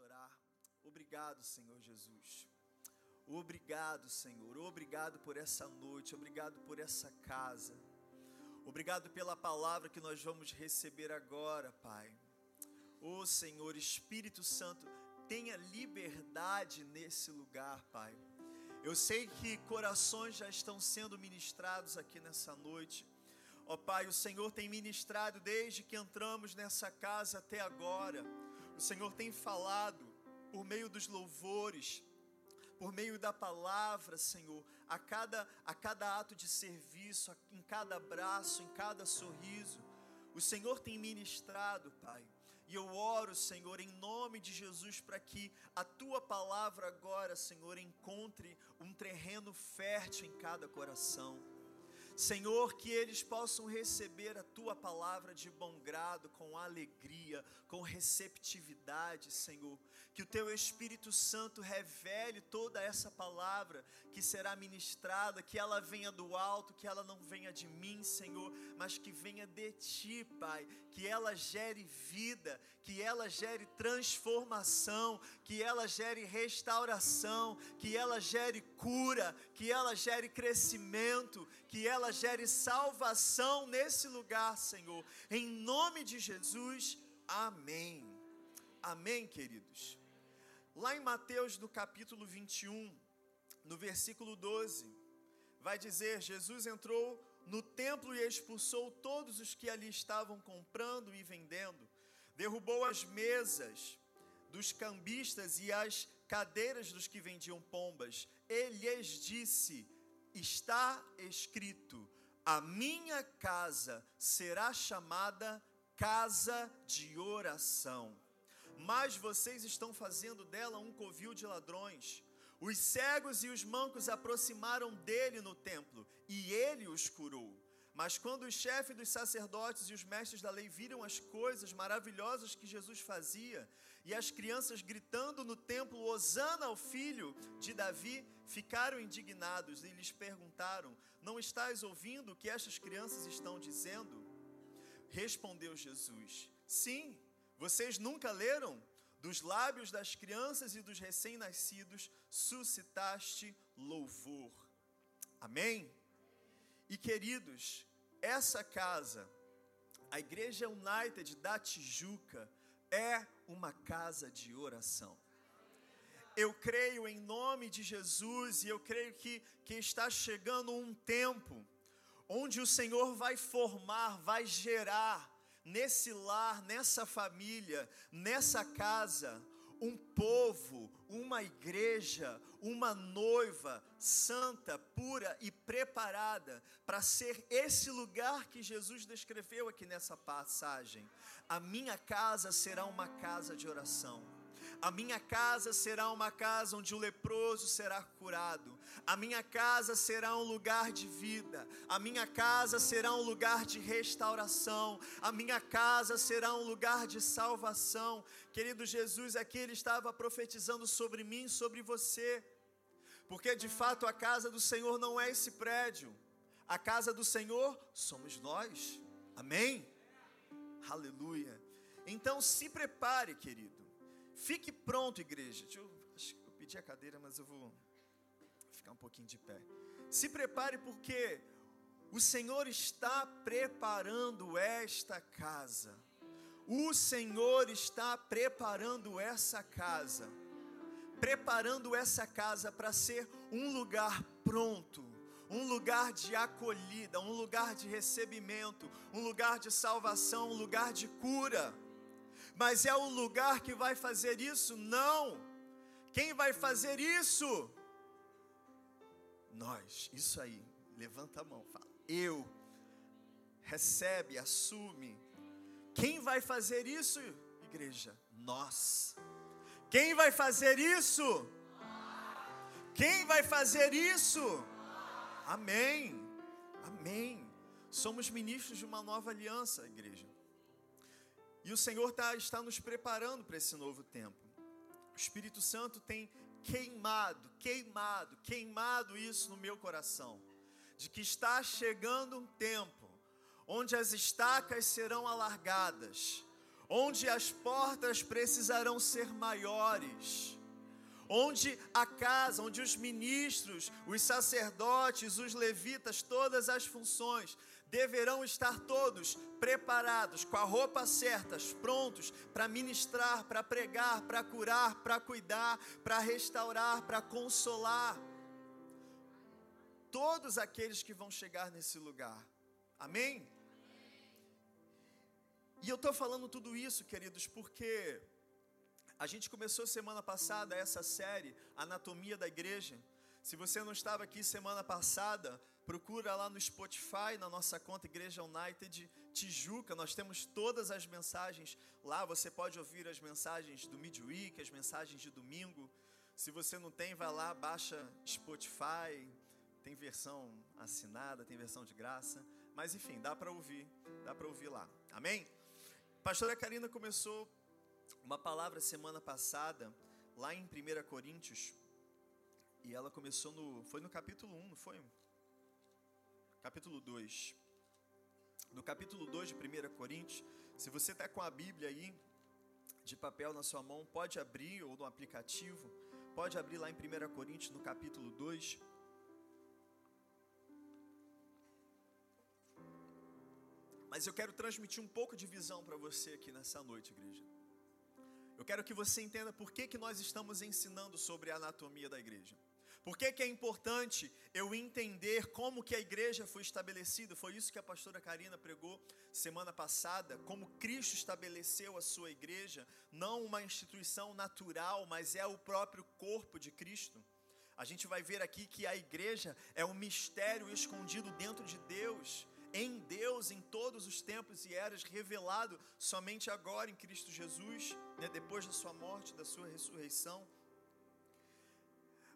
orar. Obrigado, Senhor Jesus. Obrigado, Senhor. Obrigado por essa noite. Obrigado por essa casa. Obrigado pela palavra que nós vamos receber agora, Pai. Ô oh, Senhor, Espírito Santo, tenha liberdade nesse lugar, Pai. Eu sei que corações já estão sendo ministrados aqui nessa noite. Ó oh, Pai, o Senhor tem ministrado desde que entramos nessa casa até agora. O Senhor tem falado por meio dos louvores, por meio da palavra, Senhor, a cada, a cada ato de serviço, em cada abraço, em cada sorriso. O Senhor tem ministrado, Pai. E eu oro, Senhor, em nome de Jesus, para que a tua palavra agora, Senhor, encontre um terreno fértil em cada coração. Senhor, que eles possam receber a tua palavra de bom grado, com alegria, com receptividade, Senhor. Que o teu Espírito Santo revele toda essa palavra que será ministrada, que ela venha do alto, que ela não venha de mim, Senhor, mas que venha de ti, Pai. Que ela gere vida, que ela gere transformação, que ela gere restauração, que ela gere cura, que ela gere crescimento, que ela gere salvação nesse lugar, Senhor. Em nome de Jesus, amém. Amém, queridos. Lá em Mateus, no capítulo 21, no versículo 12, vai dizer: Jesus entrou no templo e expulsou todos os que ali estavam comprando e vendendo, derrubou as mesas dos cambistas e as cadeiras dos que vendiam pombas. Ele lhes disse: está escrito: A minha casa será chamada casa de oração. Mas vocês estão fazendo dela um covil de ladrões. Os cegos e os mancos aproximaram dele no templo, e ele os curou. Mas quando o chefe dos sacerdotes e os mestres da lei viram as coisas maravilhosas que Jesus fazia, e as crianças gritando no templo, Hosana ao filho de Davi, ficaram indignados e lhes perguntaram: Não estás ouvindo o que estas crianças estão dizendo? Respondeu Jesus: Sim, vocês nunca leram? Dos lábios das crianças e dos recém-nascidos suscitaste louvor. Amém? E queridos, essa casa, a Igreja United da Tijuca, é uma casa de oração. Eu creio em nome de Jesus e eu creio que, que está chegando um tempo onde o Senhor vai formar, vai gerar nesse lar, nessa família, nessa casa, um povo, uma igreja, uma noiva santa, pura e preparada para ser esse lugar que Jesus descreveu aqui nessa passagem. A minha casa será uma casa de oração. A minha casa será uma casa onde o leproso será curado. A minha casa será um lugar de vida. A minha casa será um lugar de restauração. A minha casa será um lugar de salvação. Querido Jesus, aqui ele estava profetizando sobre mim, sobre você. Porque de fato a casa do Senhor não é esse prédio. A casa do Senhor somos nós. Amém? Aleluia. Então se prepare, querido Fique pronto, igreja. Eu, eu pedi a cadeira, mas eu vou ficar um pouquinho de pé. Se prepare, porque o Senhor está preparando esta casa. O Senhor está preparando essa casa. Preparando essa casa para ser um lugar pronto um lugar de acolhida, um lugar de recebimento, um lugar de salvação, um lugar de cura mas é o lugar que vai fazer isso? Não. Quem vai fazer isso? Nós. Isso aí. Levanta a mão, fala. Eu. Recebe, assume. Quem vai fazer isso, igreja? Nós. Quem vai fazer isso? Quem vai fazer isso? Amém. Amém. Somos ministros de uma nova aliança, igreja. E o Senhor tá, está nos preparando para esse novo tempo. O Espírito Santo tem queimado, queimado, queimado isso no meu coração. De que está chegando um tempo onde as estacas serão alargadas, onde as portas precisarão ser maiores, onde a casa, onde os ministros, os sacerdotes, os levitas, todas as funções deverão estar todos preparados, com a roupa certas, prontos para ministrar, para pregar, para curar, para cuidar, para restaurar, para consolar. Todos aqueles que vão chegar nesse lugar. Amém? E eu estou falando tudo isso, queridos, porque a gente começou semana passada essa série, Anatomia da Igreja. Se você não estava aqui semana passada, procura lá no Spotify, na nossa conta Igreja United Tijuca. Nós temos todas as mensagens lá. Você pode ouvir as mensagens do Midweek, as mensagens de domingo. Se você não tem, vai lá, baixa Spotify. Tem versão assinada, tem versão de graça. Mas enfim, dá para ouvir, dá para ouvir lá. Amém? Pastora Karina começou uma palavra semana passada, lá em 1 Coríntios. E ela começou no. Foi no capítulo 1, não foi? Capítulo 2. No capítulo 2 de 1 Coríntios, se você está com a Bíblia aí, de papel na sua mão, pode abrir, ou no aplicativo, pode abrir lá em 1 Coríntios, no capítulo 2. Mas eu quero transmitir um pouco de visão para você aqui nessa noite, igreja. Eu quero que você entenda por que, que nós estamos ensinando sobre a anatomia da igreja. Por que, que é importante eu entender como que a igreja foi estabelecida? Foi isso que a pastora Karina pregou semana passada, como Cristo estabeleceu a sua igreja, não uma instituição natural, mas é o próprio corpo de Cristo. A gente vai ver aqui que a igreja é um mistério escondido dentro de Deus, em Deus, em todos os tempos e eras, revelado somente agora em Cristo Jesus, né, depois da sua morte, da sua ressurreição.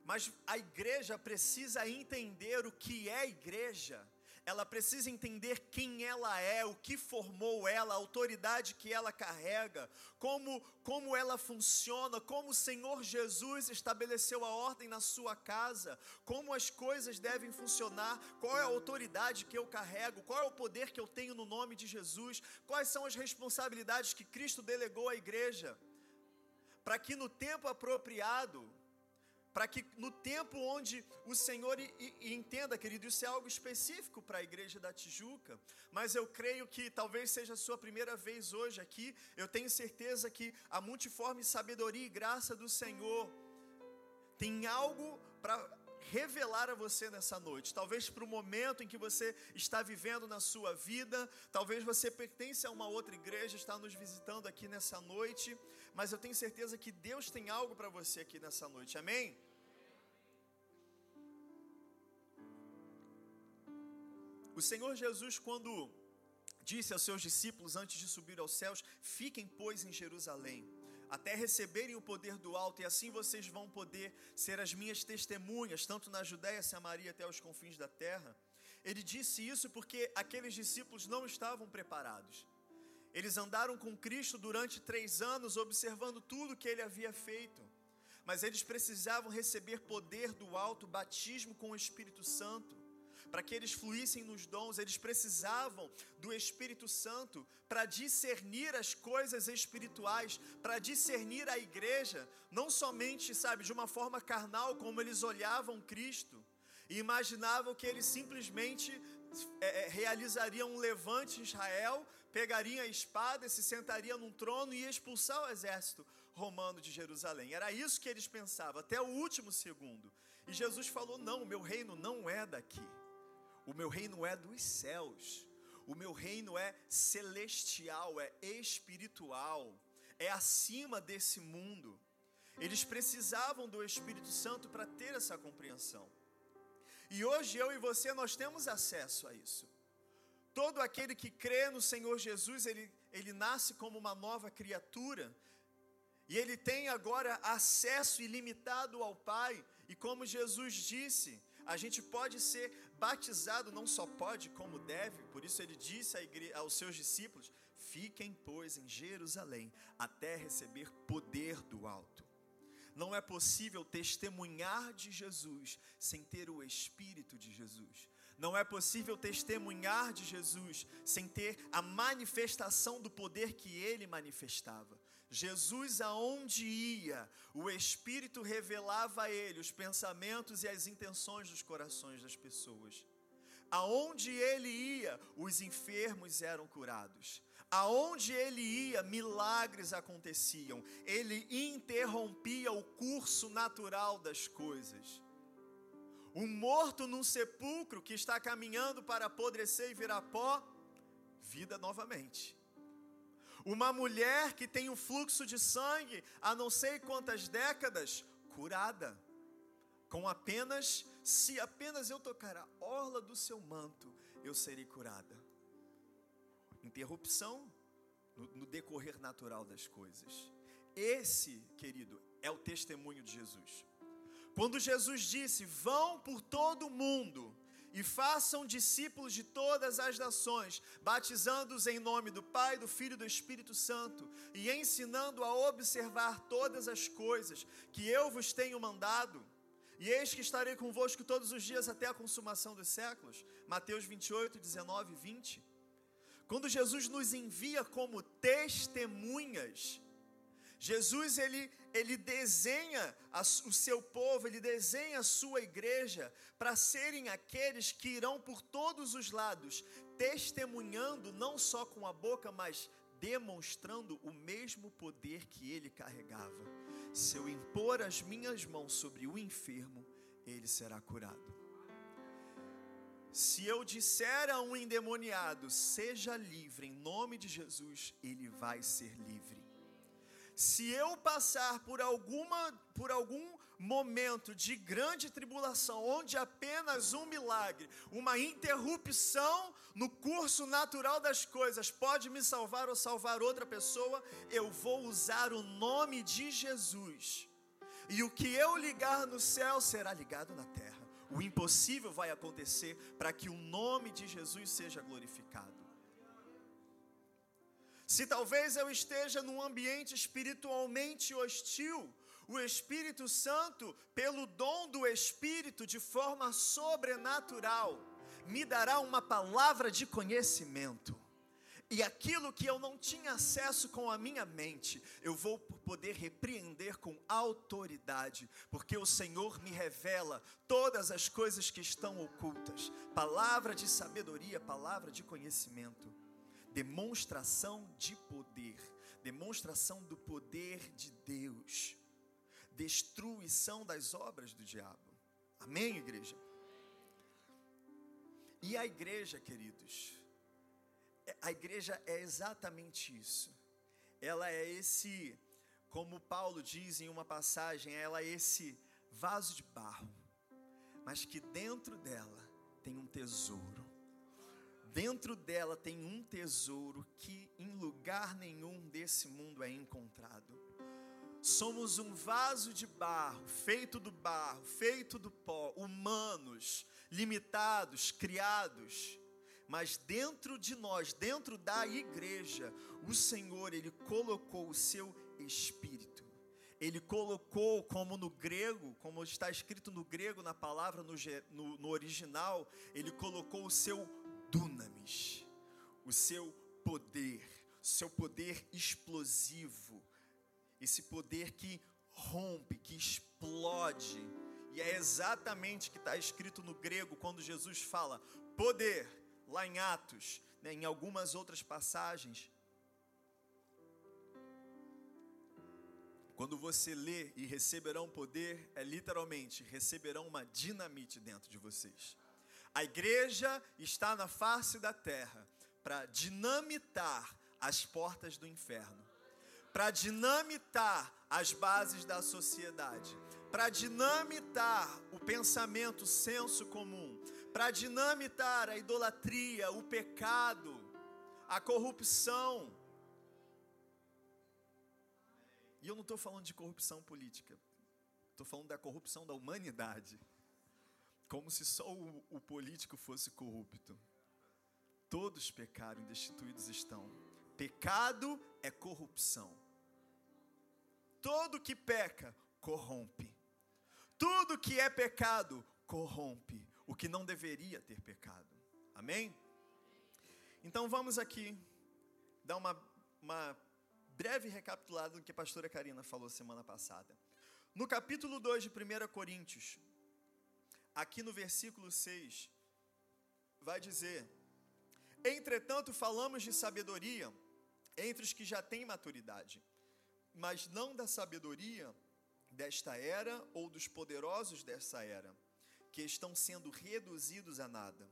Mas a igreja precisa entender o que é igreja. Ela precisa entender quem ela é, o que formou ela, a autoridade que ela carrega, como, como ela funciona, como o Senhor Jesus estabeleceu a ordem na sua casa, como as coisas devem funcionar, qual é a autoridade que eu carrego, qual é o poder que eu tenho no nome de Jesus, quais são as responsabilidades que Cristo delegou à igreja, para que no tempo apropriado, para que no tempo onde o Senhor e, e, entenda, querido, isso é algo específico para a igreja da Tijuca, mas eu creio que talvez seja a sua primeira vez hoje aqui. Eu tenho certeza que a multiforme sabedoria e graça do Senhor tem algo para revelar a você nessa noite. Talvez para o momento em que você está vivendo na sua vida, talvez você pertence a uma outra igreja, está nos visitando aqui nessa noite mas eu tenho certeza que Deus tem algo para você aqui nessa noite, amém? O Senhor Jesus, quando disse aos seus discípulos antes de subir aos céus: Fiquem, pois, em Jerusalém, até receberem o poder do alto, e assim vocês vão poder ser as minhas testemunhas, tanto na Judéia, Samaria, até os confins da terra. Ele disse isso porque aqueles discípulos não estavam preparados. Eles andaram com Cristo durante três anos, observando tudo que ele havia feito. Mas eles precisavam receber poder do alto, batismo com o Espírito Santo. Para que eles fluíssem nos dons, eles precisavam do Espírito Santo para discernir as coisas espirituais, para discernir a igreja, não somente, sabe, de uma forma carnal, como eles olhavam Cristo e imaginavam que eles simplesmente é, é realizariam um levante em Israel pegaria a espada, se sentaria num trono e ia expulsar o exército romano de Jerusalém. Era isso que eles pensavam, até o último segundo. E Jesus falou: Não, meu reino não é daqui, o meu reino é dos céus, o meu reino é celestial, é espiritual, é acima desse mundo. Eles precisavam do Espírito Santo para ter essa compreensão. E hoje eu e você nós temos acesso a isso. Todo aquele que crê no Senhor Jesus, ele, ele nasce como uma nova criatura. E ele tem agora acesso ilimitado ao Pai. E como Jesus disse, a gente pode ser batizado, não só pode, como deve. Por isso ele disse aos seus discípulos: Fiquem, pois, em Jerusalém, até receber poder do alto. Não é possível testemunhar de Jesus sem ter o Espírito de Jesus. Não é possível testemunhar de Jesus sem ter a manifestação do poder que ele manifestava. Jesus, aonde ia, o Espírito revelava a ele os pensamentos e as intenções dos corações das pessoas. Aonde ele ia, os enfermos eram curados. Aonde ele ia, milagres aconteciam. Ele interrompia o curso natural das coisas. Um morto num sepulcro que está caminhando para apodrecer e virar pó, vida novamente. Uma mulher que tem um fluxo de sangue há não sei quantas décadas, curada. Com apenas, se apenas eu tocar a orla do seu manto, eu serei curada. Interrupção no, no decorrer natural das coisas. Esse, querido, é o testemunho de Jesus. Quando Jesus disse: Vão por todo o mundo e façam discípulos de todas as nações, batizando-os em nome do Pai, do Filho e do Espírito Santo, e ensinando a observar todas as coisas que eu vos tenho mandado. E eis que estarei convosco todos os dias até a consumação dos séculos. Mateus 28, 19 e 20. Quando Jesus nos envia como testemunhas, Jesus ele, ele desenha o seu povo, ele desenha a sua igreja para serem aqueles que irão por todos os lados, testemunhando não só com a boca, mas demonstrando o mesmo poder que ele carregava. Se eu impor as minhas mãos sobre o enfermo, ele será curado. Se eu disser a um endemoniado, seja livre em nome de Jesus, ele vai ser livre se eu passar por alguma por algum momento de grande tribulação, onde apenas um milagre, uma interrupção no curso natural das coisas pode me salvar ou salvar outra pessoa, eu vou usar o nome de Jesus. E o que eu ligar no céu será ligado na terra. O impossível vai acontecer para que o nome de Jesus seja glorificado. Se talvez eu esteja num ambiente espiritualmente hostil, o Espírito Santo, pelo dom do Espírito, de forma sobrenatural, me dará uma palavra de conhecimento. E aquilo que eu não tinha acesso com a minha mente, eu vou poder repreender com autoridade, porque o Senhor me revela todas as coisas que estão ocultas. Palavra de sabedoria, palavra de conhecimento demonstração de poder, demonstração do poder de Deus, destruição das obras do diabo. Amém, igreja? E a igreja, queridos, a igreja é exatamente isso. Ela é esse, como Paulo diz em uma passagem, ela é esse vaso de barro, mas que dentro dela tem um tesouro Dentro dela tem um tesouro que em lugar nenhum desse mundo é encontrado. Somos um vaso de barro, feito do barro, feito do pó, humanos, limitados, criados. Mas dentro de nós, dentro da igreja, o Senhor, Ele colocou o seu Espírito. Ele colocou, como no grego, como está escrito no grego, na palavra, no, no, no original, Ele colocou o seu dunamis, o seu poder, seu poder explosivo, esse poder que rompe, que explode. E é exatamente o que está escrito no grego quando Jesus fala poder, lá em Atos, né, em algumas outras passagens. Quando você lê e receberão poder, é literalmente receberão uma dinamite dentro de vocês. A igreja está na face da terra para dinamitar as portas do inferno, para dinamitar as bases da sociedade, para dinamitar o pensamento, o senso comum, para dinamitar a idolatria, o pecado, a corrupção. E eu não estou falando de corrupção política, estou falando da corrupção da humanidade como se só o, o político fosse corrupto. Todos pecaram e destituídos estão. Pecado é corrupção. Todo que peca, corrompe. Tudo que é pecado, corrompe. o que não deveria ter pecado. Amém? Então vamos aqui dar uma, uma breve recapitulada do que a pastora Karina falou semana passada. No capítulo 2 de 1 Coríntios, aqui no versículo 6, vai dizer: Entretanto, falamos de sabedoria entre os que já têm maturidade, mas não da sabedoria desta era ou dos poderosos dessa era, que estão sendo reduzidos a nada.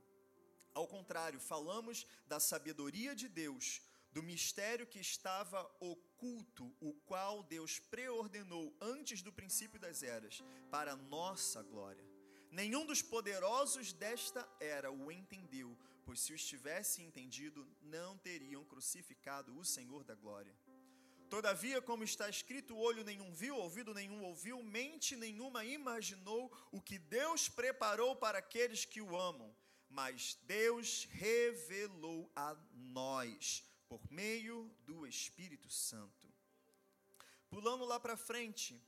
Ao contrário, falamos da sabedoria de Deus, do mistério que estava oculto, o qual Deus preordenou antes do princípio das eras, para nossa glória. Nenhum dos poderosos desta era o entendeu, pois se o estivesse entendido, não teriam crucificado o Senhor da glória. Todavia, como está escrito, olho nenhum viu, ouvido nenhum ouviu, mente nenhuma imaginou o que Deus preparou para aqueles que o amam. Mas Deus revelou a nós por meio do Espírito Santo. Pulando lá para frente,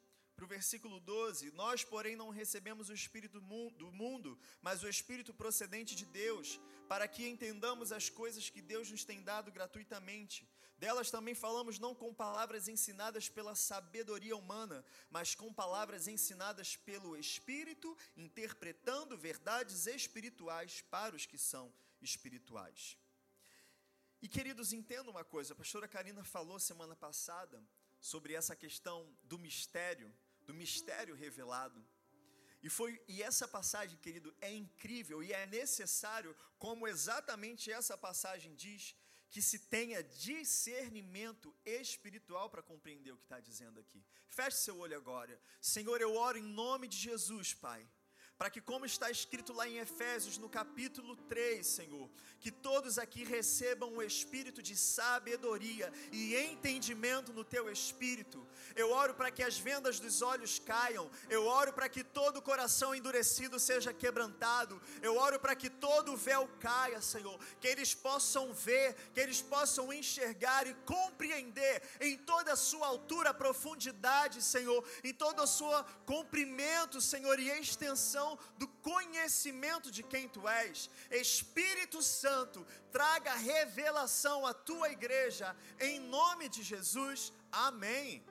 para o versículo 12: Nós, porém, não recebemos o Espírito do mundo, mas o Espírito procedente de Deus, para que entendamos as coisas que Deus nos tem dado gratuitamente. Delas também falamos não com palavras ensinadas pela sabedoria humana, mas com palavras ensinadas pelo Espírito, interpretando verdades espirituais para os que são espirituais. E queridos, entenda uma coisa, a pastora Karina falou semana passada sobre essa questão do mistério, do mistério revelado. E foi e essa passagem, querido, é incrível e é necessário, como exatamente essa passagem diz, que se tenha discernimento espiritual para compreender o que está dizendo aqui. Feche seu olho agora. Senhor, eu oro em nome de Jesus, Pai para que, como está escrito lá em Efésios, no capítulo 3, Senhor, que todos aqui recebam o espírito de sabedoria e entendimento no teu espírito. Eu oro para que as vendas dos olhos caiam, eu oro para que todo coração endurecido seja quebrantado, eu oro para que todo véu caia, Senhor, que eles possam ver, que eles possam enxergar e compreender em toda a sua altura, profundidade, Senhor, em todo o seu comprimento, Senhor, e extensão do conhecimento de quem tu és. Espírito Santo, traga revelação à tua igreja, em nome de Jesus. Amém.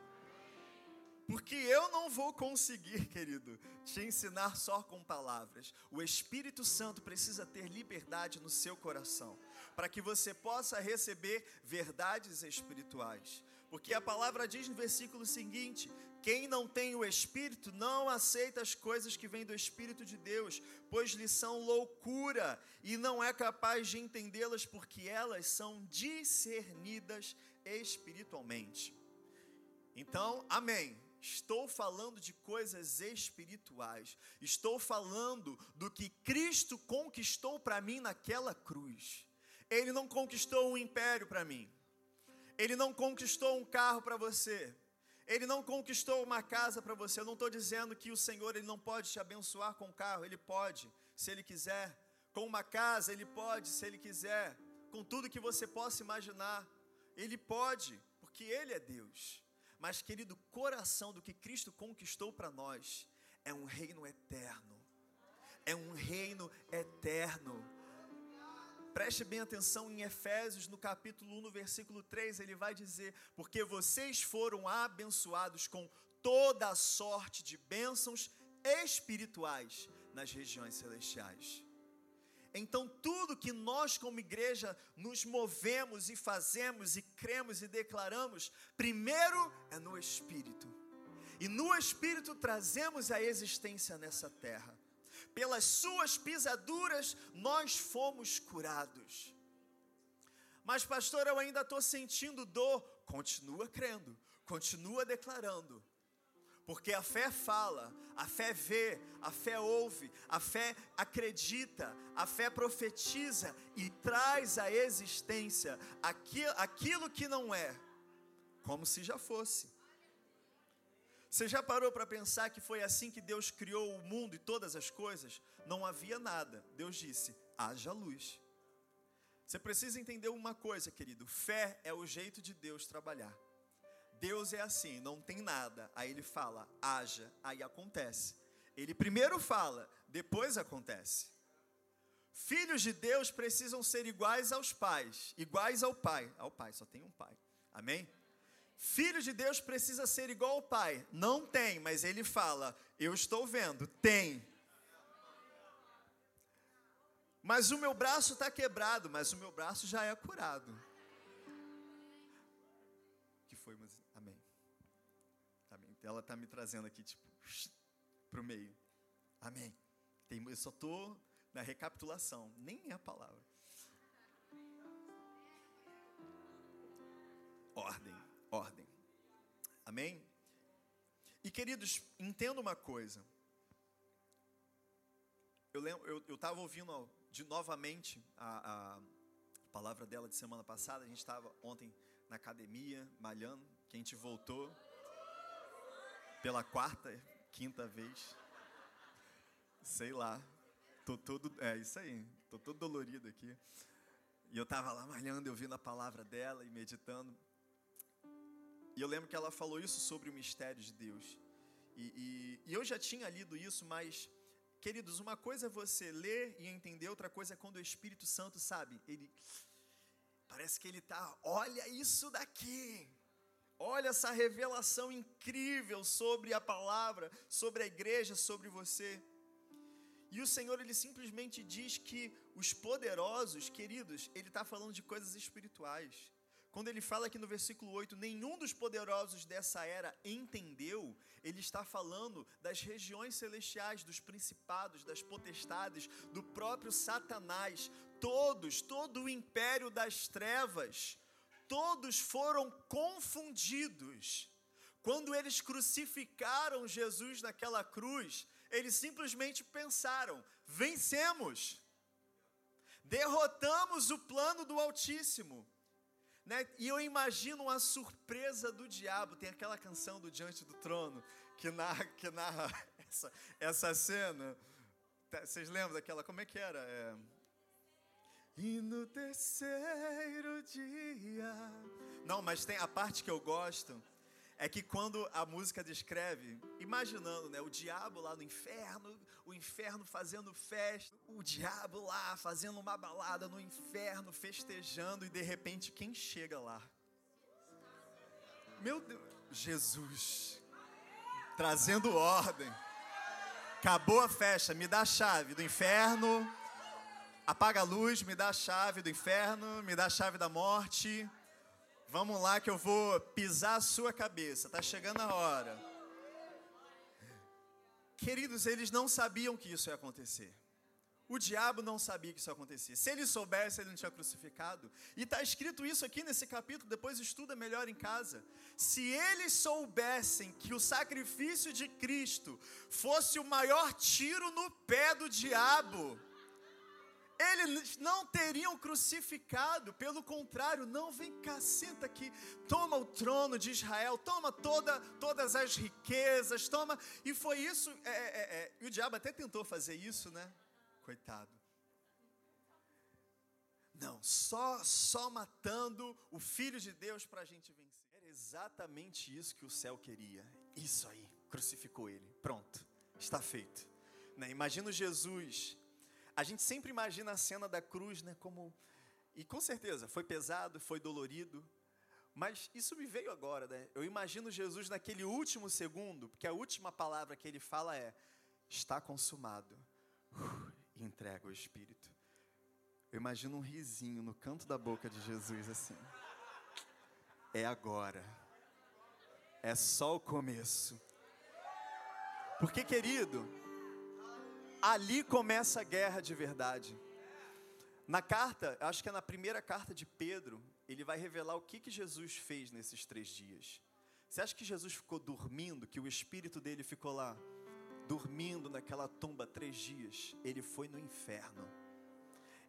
Porque eu não vou conseguir, querido, te ensinar só com palavras. O Espírito Santo precisa ter liberdade no seu coração, para que você possa receber verdades espirituais. Porque a palavra diz no versículo seguinte: quem não tem o Espírito não aceita as coisas que vêm do Espírito de Deus, pois lhe são loucura e não é capaz de entendê-las porque elas são discernidas espiritualmente. Então, amém. Estou falando de coisas espirituais. Estou falando do que Cristo conquistou para mim naquela cruz. Ele não conquistou um império para mim. Ele não conquistou um carro para você. Ele não conquistou uma casa para você. Eu não estou dizendo que o Senhor ele não pode te abençoar com um carro. Ele pode, se Ele quiser. Com uma casa, Ele pode, se Ele quiser. Com tudo que você possa imaginar. Ele pode, porque Ele é Deus. Mas, querido, coração do que Cristo conquistou para nós é um reino eterno. É um reino eterno Preste bem atenção em Efésios, no capítulo 1, no versículo 3, ele vai dizer: Porque vocês foram abençoados com toda a sorte de bênçãos espirituais nas regiões celestiais. Então, tudo que nós, como igreja, nos movemos e fazemos e cremos e declaramos, primeiro é no Espírito. E no Espírito trazemos a existência nessa terra pelas suas pisaduras nós fomos curados. Mas, pastor, eu ainda estou sentindo dor. Continua crendo, continua declarando. Porque a fé fala, a fé vê, a fé ouve, a fé acredita, a fé profetiza e traz à existência aquilo, que não é, como se já fosse. Você já parou para pensar que foi assim que Deus criou o mundo e todas as coisas? Não havia nada. Deus disse: haja luz. Você precisa entender uma coisa, querido: fé é o jeito de Deus trabalhar. Deus é assim, não tem nada. Aí ele fala, haja, aí acontece. Ele primeiro fala, depois acontece. Filhos de Deus precisam ser iguais aos pais, iguais ao pai. Ao pai, só tem um pai. Amém? Filho de Deus precisa ser igual ao pai. Não tem, mas ele fala: Eu estou vendo. Tem. Mas o meu braço está quebrado, mas o meu braço já é curado. que foi, mas amém. Amém. Ela está me trazendo aqui, tipo, para o meio. Amém. Tem, eu só estou na recapitulação, nem é a palavra. Ordem ordem. Amém? E queridos, entenda uma coisa. Eu lembro, eu estava ouvindo de novamente a, a, palavra dela de semana passada. A gente estava ontem na academia, malhando. Que a gente voltou pela quarta, quinta vez. Sei lá. Tô todo, é isso aí. Tô todo dolorido aqui. E eu estava lá malhando, ouvindo a palavra dela e meditando. E eu lembro que ela falou isso sobre o mistério de Deus. E, e, e, eu já tinha lido isso, mas, queridos, uma coisa é você ler e entender, outra coisa é quando o Espírito Santo, sabe, ele. Parece que ele está, olha isso daqui. Olha essa revelação incrível sobre a palavra, sobre a igreja, sobre você. E o Senhor, ele simplesmente diz que os poderosos, queridos, ele está falando de coisas espirituais. Quando ele fala aqui no versículo 8, nenhum dos poderosos dessa era entendeu, ele está falando das regiões celestiais, dos principados, das potestades, do próprio Satanás. Todos, todo o império das trevas, todos foram confundidos. Quando eles crucificaram Jesus naquela cruz, eles simplesmente pensaram: vencemos, derrotamos o plano do Altíssimo. Né? E eu imagino a surpresa do diabo. Tem aquela canção do Diante do Trono que narra, que narra essa, essa cena. Tá, vocês lembram daquela? Como é que era? É... E no terceiro dia. Não, mas tem a parte que eu gosto é que quando a música descreve, imaginando, né, o diabo lá no inferno, o inferno fazendo festa, o diabo lá fazendo uma balada no inferno, festejando, e de repente quem chega lá? Meu Deus, Jesus, trazendo ordem. Acabou a festa, me dá a chave do inferno, apaga a luz, me dá a chave do inferno, me dá a chave da morte. Vamos lá que eu vou pisar a sua cabeça. Tá chegando a hora. Queridos, eles não sabiam que isso ia acontecer. O diabo não sabia que isso ia acontecer. Se ele soubesse, ele não tinha crucificado. E está escrito isso aqui nesse capítulo, depois estuda melhor em casa. Se eles soubessem que o sacrifício de Cristo fosse o maior tiro no pé do diabo, eles não teriam crucificado, pelo contrário, não vem cá, senta aqui, toma o trono de Israel, toma toda, todas as riquezas, toma. E foi isso, é, é, é, e o diabo até tentou fazer isso, né? Coitado. Não, só, só matando o Filho de Deus para a gente vencer. Era exatamente isso que o céu queria. Isso aí, crucificou ele. Pronto, está feito. Né? Imagina Jesus a gente sempre imagina a cena da cruz, né, como e com certeza foi pesado, foi dolorido, mas isso me veio agora, né? Eu imagino Jesus naquele último segundo, porque a última palavra que ele fala é: está consumado. Uh, e entrega o Espírito. Eu imagino um risinho no canto da boca de Jesus assim. É agora. É só o começo. Porque, querido, ali começa a guerra de verdade. Na carta, acho que é na primeira carta de Pedro, ele vai revelar o que, que Jesus fez nesses três dias. Você acha que Jesus ficou dormindo, que o espírito dele ficou lá, dormindo naquela tumba três dias? Ele foi no inferno.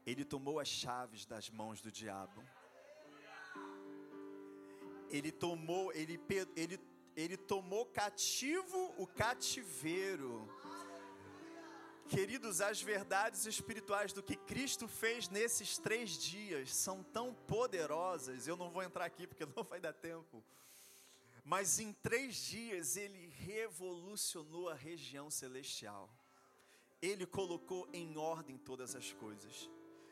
Ele tomou as chaves das mãos do diabo. Ele tomou, ele, ele, ele tomou cativo o cativeiro Queridos, as verdades espirituais do que Cristo fez nesses três dias são tão poderosas, eu não vou entrar aqui porque não vai dar tempo. Mas em três dias ele revolucionou a região celestial. ele colocou em ordem todas as coisas.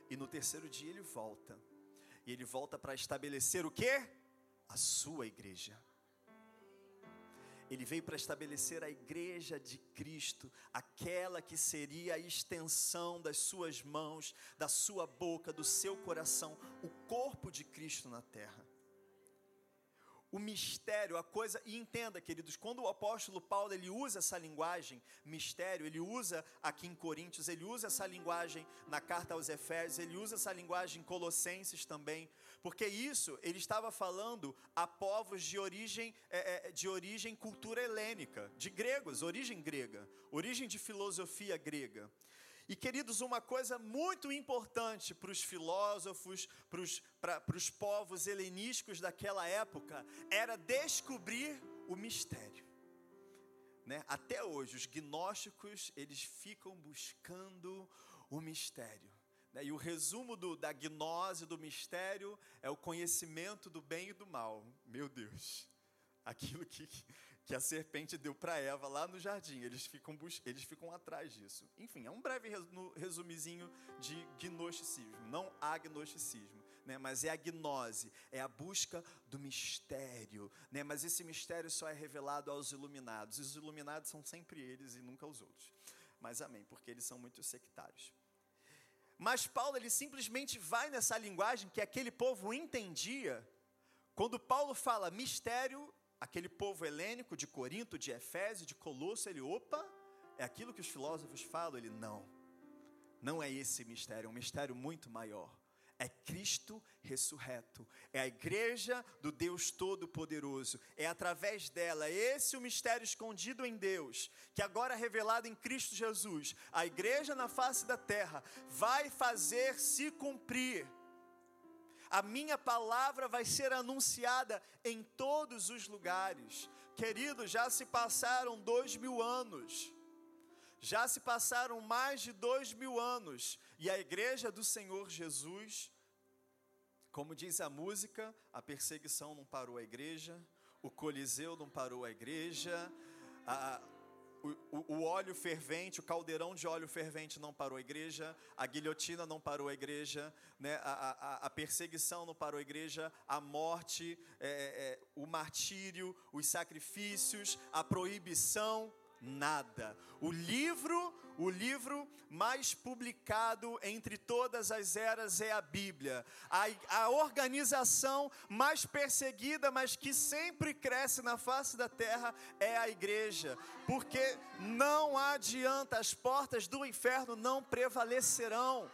E no terceiro dia ele volta. E ele volta para estabelecer o quê? A sua igreja. Ele veio para estabelecer a igreja de Cristo, aquela que seria a extensão das suas mãos, da sua boca, do seu coração, o corpo de Cristo na terra o mistério, a coisa, e entenda, queridos, quando o apóstolo Paulo ele usa essa linguagem, mistério, ele usa aqui em Coríntios, ele usa essa linguagem na carta aos Efésios, ele usa essa linguagem em Colossenses também, porque isso ele estava falando a povos de origem, é, é, de origem cultura helênica, de gregos, origem grega, origem de filosofia grega. E queridos, uma coisa muito importante para os filósofos, para os povos helenísticos daquela época, era descobrir o mistério. Né? Até hoje, os gnósticos, eles ficam buscando o mistério. Né? E o resumo do, da gnose, do mistério, é o conhecimento do bem e do mal. Meu Deus, aquilo que que a serpente deu para Eva lá no jardim. Eles ficam, eles ficam atrás disso. Enfim, é um breve resumizinho de gnosticismo. Não agnosticismo, né? mas é a gnose, é a busca do mistério. Né? Mas esse mistério só é revelado aos iluminados. Os iluminados são sempre eles e nunca os outros. Mas amém, porque eles são muito sectários. Mas Paulo ele simplesmente vai nessa linguagem que aquele povo entendia. Quando Paulo fala mistério, aquele povo helênico de Corinto, de Efésio, de Colosso, ele, opa, é aquilo que os filósofos falam? Ele, não, não é esse mistério, é um mistério muito maior. É Cristo ressurreto, é a igreja do Deus Todo-Poderoso, é através dela, é esse o mistério escondido em Deus, que agora é revelado em Cristo Jesus, a igreja na face da terra vai fazer se cumprir a minha palavra vai ser anunciada em todos os lugares. Querido, já se passaram dois mil anos, já se passaram mais de dois mil anos, e a igreja do Senhor Jesus, como diz a música, a perseguição não parou a igreja, o Coliseu não parou a igreja, a, o, o, óleo fervente, o caldeirão de óleo fervente não parou a igreja, a guilhotina não parou a igreja, né? a, a, a perseguição não parou a igreja, a morte, é, é, o martírio, os sacrifícios, a proibição, nada. O livro, o livro mais publicado entre todas as eras é a Bíblia. A, a organização mais perseguida, mas que sempre cresce na face da terra, é a igreja. Porque não adianta, as portas do inferno não prevalecerão.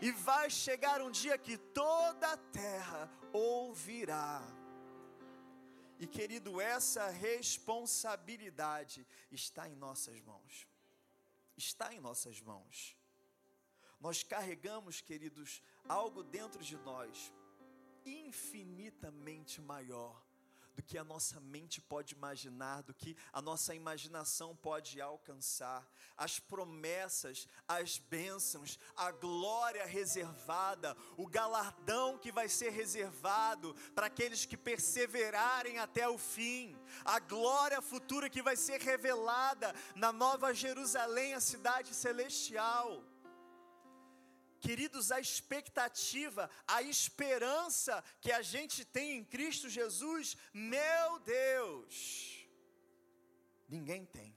E vai chegar um dia que toda a terra ouvirá. E querido, essa responsabilidade está em nossas mãos está em nossas mãos. Nós carregamos, queridos, algo dentro de nós infinitamente maior do que a nossa mente pode imaginar, do que a nossa imaginação pode alcançar. As promessas, as bênçãos, a glória reservada, o galardão que vai ser reservado para aqueles que perseverarem até o fim, a glória futura que vai ser revelada na Nova Jerusalém, a cidade celestial. Queridos, a expectativa, a esperança que a gente tem em Cristo Jesus, meu Deus, ninguém tem.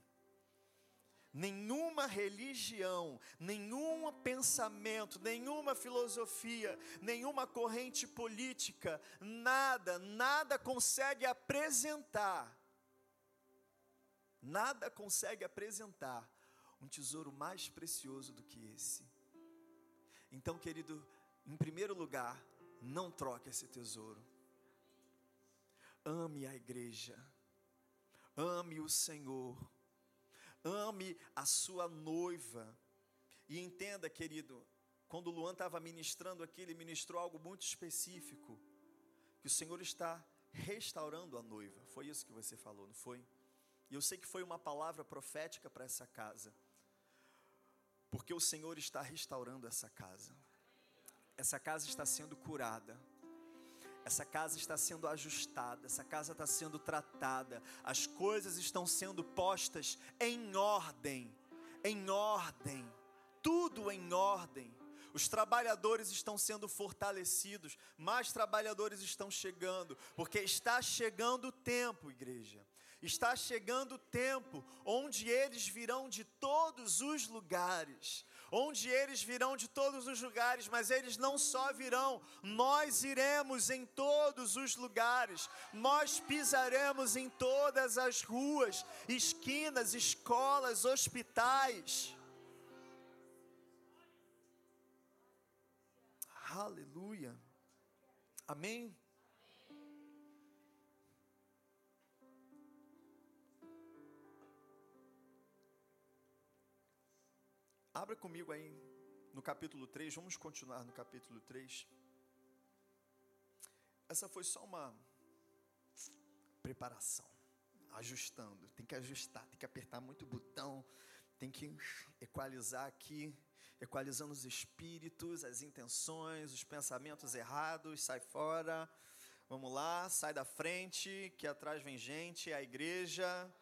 Nenhuma religião, nenhum pensamento, nenhuma filosofia, nenhuma corrente política, nada, nada consegue apresentar, nada consegue apresentar um tesouro mais precioso do que esse então, querido, em primeiro lugar, não troque esse tesouro. Ame a igreja. Ame o Senhor. Ame a sua noiva. E entenda, querido, quando o Luan estava ministrando aqui, ele ministrou algo muito específico. Que o Senhor está restaurando a noiva. Foi isso que você falou, não foi? E eu sei que foi uma palavra profética para essa casa porque o Senhor está restaurando essa casa. Essa casa está sendo curada. Essa casa está sendo ajustada, essa casa está sendo tratada, as coisas estão sendo postas em ordem. em ordem, tudo em ordem. Os trabalhadores estão sendo fortalecidos, mais trabalhadores estão chegando, porque está chegando o tempo, igreja. Está chegando o tempo onde eles virão de todos os lugares onde eles virão de todos os lugares, mas eles não só virão, nós iremos em todos os lugares, nós pisaremos em todas as ruas, esquinas, escolas, hospitais. Aleluia. Amém. Abra comigo aí no capítulo 3, vamos continuar no capítulo 3. Essa foi só uma preparação, ajustando. Tem que ajustar, tem que apertar muito o botão, tem que equalizar aqui, equalizando os espíritos, as intenções, os pensamentos errados, sai fora. Vamos lá, sai da frente, que atrás vem gente, a igreja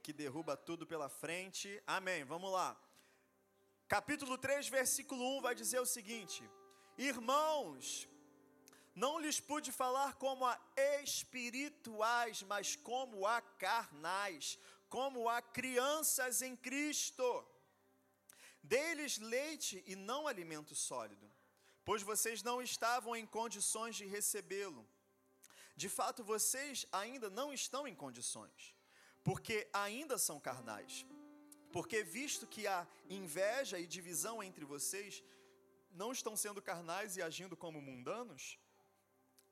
que derruba tudo pela frente. Amém. Vamos lá capítulo 3, versículo 1 vai dizer o seguinte: Irmãos, não lhes pude falar como a espirituais, mas como a carnais, como a crianças em Cristo. Dei-lhes leite e não alimento sólido, pois vocês não estavam em condições de recebê-lo. De fato, vocês ainda não estão em condições, porque ainda são carnais. Porque, visto que há inveja e divisão entre vocês, não estão sendo carnais e agindo como mundanos?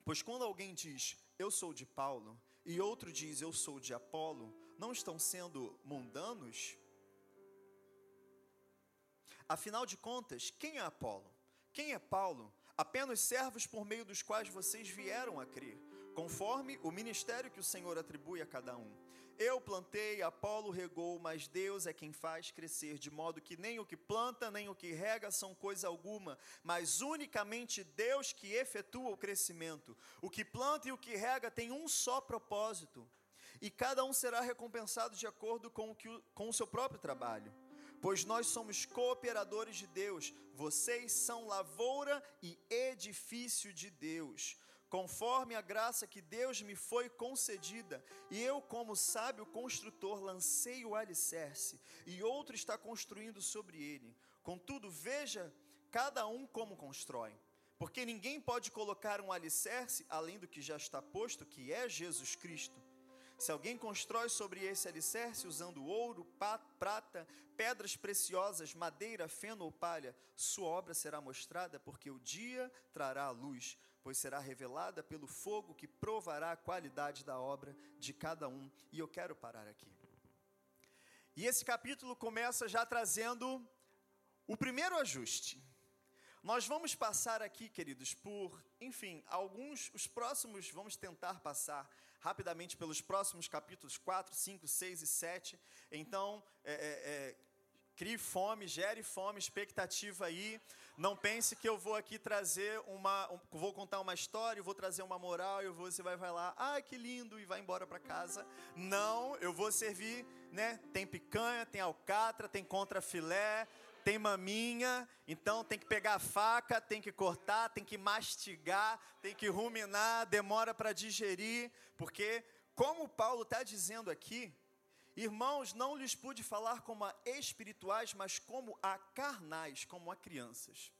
Pois quando alguém diz, eu sou de Paulo, e outro diz, eu sou de Apolo, não estão sendo mundanos? Afinal de contas, quem é Apolo? Quem é Paulo? Apenas servos por meio dos quais vocês vieram a crer, conforme o ministério que o Senhor atribui a cada um. Eu plantei, Apolo regou, mas Deus é quem faz crescer, de modo que nem o que planta, nem o que rega são coisa alguma, mas unicamente Deus que efetua o crescimento. O que planta e o que rega tem um só propósito, e cada um será recompensado de acordo com o, que, com o seu próprio trabalho. Pois nós somos cooperadores de Deus, vocês são lavoura e edifício de Deus conforme a graça que Deus me foi concedida, e eu, como sábio construtor, lancei o alicerce, e outro está construindo sobre ele. Contudo, veja cada um como constrói, porque ninguém pode colocar um alicerce além do que já está posto, que é Jesus Cristo. Se alguém constrói sobre esse alicerce usando ouro, prata, pedras preciosas, madeira, feno ou palha, sua obra será mostrada, porque o dia trará a luz pois será revelada pelo fogo que provará a qualidade da obra de cada um. E eu quero parar aqui. E esse capítulo começa já trazendo o primeiro ajuste. Nós vamos passar aqui, queridos, por, enfim, alguns, os próximos, vamos tentar passar rapidamente pelos próximos capítulos 4, 5, 6 e 7. Então, é, é, é crie fome, gere fome, expectativa aí. Não pense que eu vou aqui trazer uma, um, vou contar uma história, vou trazer uma moral e você vai, vai lá, ah, que lindo e vai embora para casa. Não, eu vou servir, né? Tem picanha, tem alcatra, tem contrafilé, tem maminha, então tem que pegar a faca, tem que cortar, tem que mastigar, tem que ruminar, demora para digerir, porque como Paulo está dizendo aqui, Irmãos, não lhes pude falar como a espirituais, mas como a carnais, como a crianças.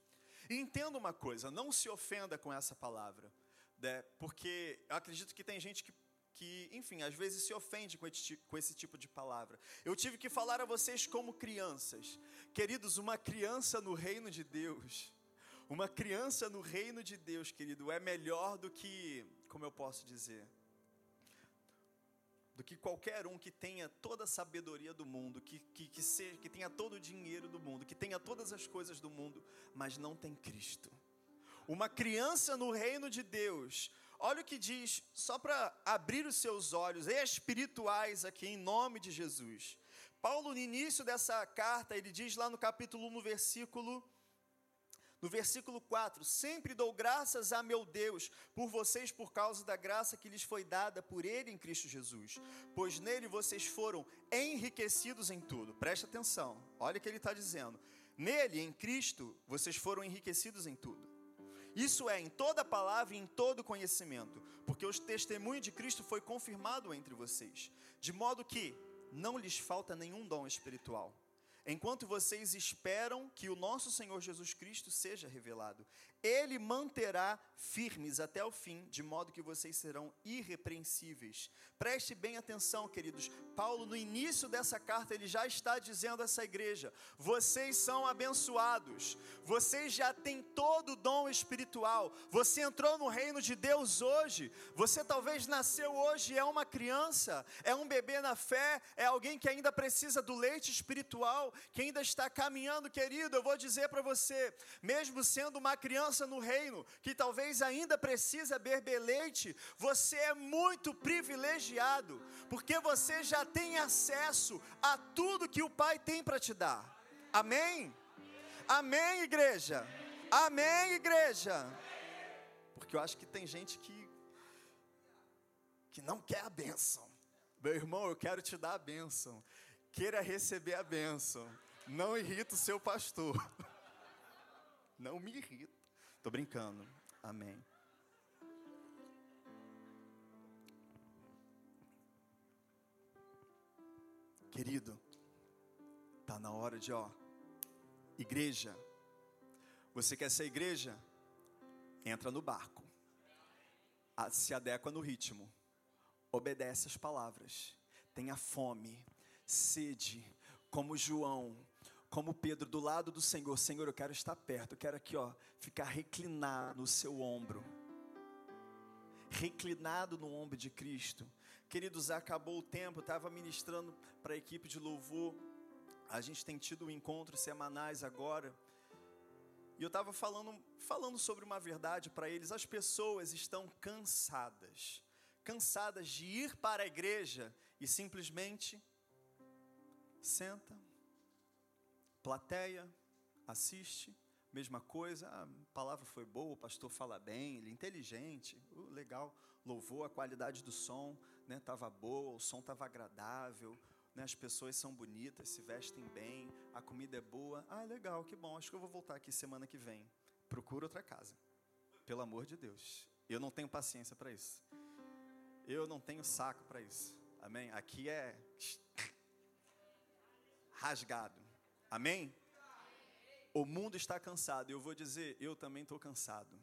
E entenda uma coisa, não se ofenda com essa palavra, né? porque eu acredito que tem gente que, que, enfim, às vezes se ofende com esse, com esse tipo de palavra. Eu tive que falar a vocês como crianças. Queridos, uma criança no reino de Deus, uma criança no reino de Deus, querido, é melhor do que, como eu posso dizer, do que qualquer um que tenha toda a sabedoria do mundo, que, que, que, seja, que tenha todo o dinheiro do mundo, que tenha todas as coisas do mundo, mas não tem Cristo. Uma criança no reino de Deus, olha o que diz, só para abrir os seus olhos espirituais aqui, em nome de Jesus. Paulo, no início dessa carta, ele diz lá no capítulo 1, no versículo No versículo 4: Sempre dou graças a meu Deus por vocês, por causa da graça que lhes foi dada por Ele em Cristo Jesus, pois nele vocês foram enriquecidos em tudo. Preste atenção, olha o que ele está dizendo. Nele, em Cristo, vocês foram enriquecidos em tudo. Isso é, em toda palavra e em todo conhecimento, porque o testemunho de Cristo foi confirmado entre vocês, de modo que não lhes falta nenhum dom espiritual enquanto vocês esperam que o nosso Senhor Jesus Cristo seja revelado. Ele manterá firmes até o fim, de modo que vocês serão irrepreensíveis. Preste bem atenção, queridos. Paulo, no início dessa carta, ele já está dizendo a essa igreja: vocês são abençoados, vocês já têm todo o dom espiritual. Você entrou no reino de Deus hoje, você talvez nasceu hoje, é uma criança, é um bebê na fé, é alguém que ainda precisa do leite espiritual, que ainda está caminhando, querido. Eu vou dizer para você, mesmo sendo uma criança, criança no reino que talvez ainda precisa beber leite, você é muito privilegiado, porque você já tem acesso a tudo que o Pai tem para te dar. Amém? Amém, igreja? Amém, igreja? Porque eu acho que tem gente que que não quer a bênção. Meu irmão, eu quero te dar a bênção. Queira receber a bênção. Não irrita o seu pastor. Não me irrita. Tô brincando. Amém. Querido, tá na hora de, ó, igreja. Você quer ser igreja? Entra no barco. Se adequa no ritmo. Obedece as palavras. Tenha fome, sede, como João, como Pedro, do lado do Senhor. Senhor, eu quero estar perto, eu quero aqui, ó, ficar reclinado no seu ombro. Reclinado no ombro de Cristo. Queridos, acabou o tempo, estava ministrando para a equipe de louvor. A gente tem tido encontros semanais agora. E eu estava falando, falando sobre uma verdade para eles. As pessoas estão cansadas. Cansadas de ir para a igreja e simplesmente senta, Plateia, assiste, mesma coisa, a palavra foi boa, o pastor fala bem, ele é inteligente, uh, legal, louvou a qualidade do som, né, boa, o som estava agradável, né, as pessoas são bonitas, se vestem bem, a comida é boa, ah, legal, que bom, acho que eu vou voltar aqui semana que vem. Procura outra casa, pelo amor de Deus. Eu não tenho paciência para isso. Eu não tenho saco para isso. Amém? Aqui é rasgado. Amém? O mundo está cansado, eu vou dizer, eu também estou cansado.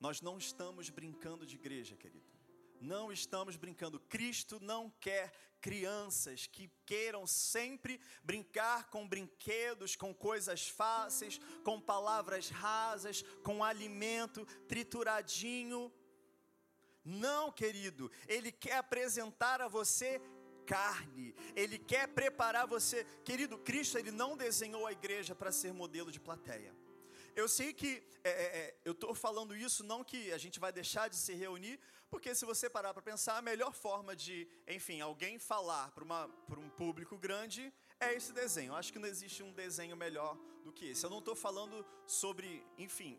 Nós não estamos brincando de igreja, querido. Não estamos brincando. Cristo não quer crianças que queiram sempre brincar com brinquedos, com coisas fáceis, com palavras rasas, com alimento trituradinho. Não, querido, Ele quer apresentar a você carne, Ele quer preparar você. Querido, Cristo, Ele não desenhou a igreja para ser modelo de plateia. Eu sei que é, é, é eu estou falando isso não que a gente vai deixar de se reunir, porque se você parar para pensar, a melhor forma de, enfim, alguém falar para um público grande é esse desenho. Eu acho que não existe um desenho melhor do que esse. Eu não estou falando sobre, enfim,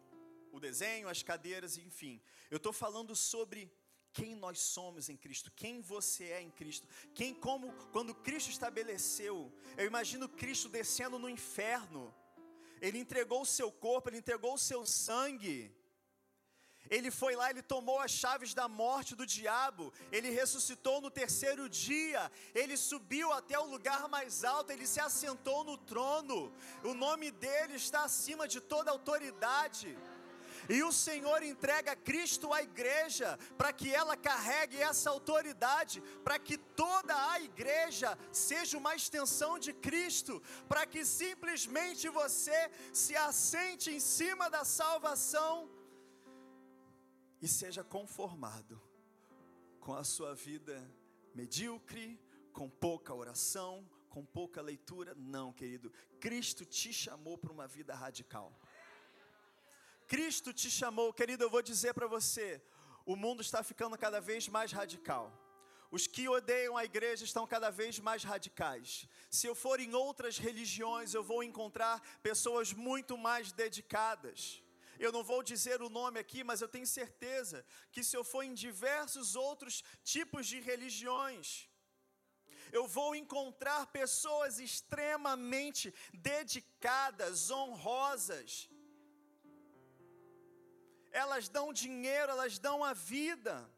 o desenho, as cadeiras, enfim. Eu estou falando sobre quem nós somos em Cristo, quem você é em Cristo, quem como quando Cristo estabeleceu, eu imagino Cristo descendo no inferno. Ele entregou o seu corpo, ele entregou o seu sangue. Ele foi lá, ele tomou as chaves da morte do diabo, ele ressuscitou no terceiro dia, ele subiu até o lugar mais alto, ele se assentou no trono. O nome dele está acima de toda autoridade. E o Senhor entrega Cristo à igreja para que ela carregue essa autoridade, para que toda a igreja seja uma extensão de Cristo, para que simplesmente você se assente em cima da salvação e seja conformado com a sua vida medíocre, com pouca oração, com pouca leitura. Não, querido. Cristo te chamou para uma vida radical. Cristo te chamou, querido, eu vou dizer para você: o mundo está ficando cada vez mais radical. os que odeiam a igreja estão cada vez mais radicais. Se eu for em outras religiões, eu vou encontrar pessoas muito mais dedicadas. Eu não vou dizer o nome aqui, mas eu tenho certeza que se eu for em diversos outros tipos de religiões, eu vou encontrar pessoas extremamente dedicadas, honrosas. Elas dão dinheiro, elas dão a vida.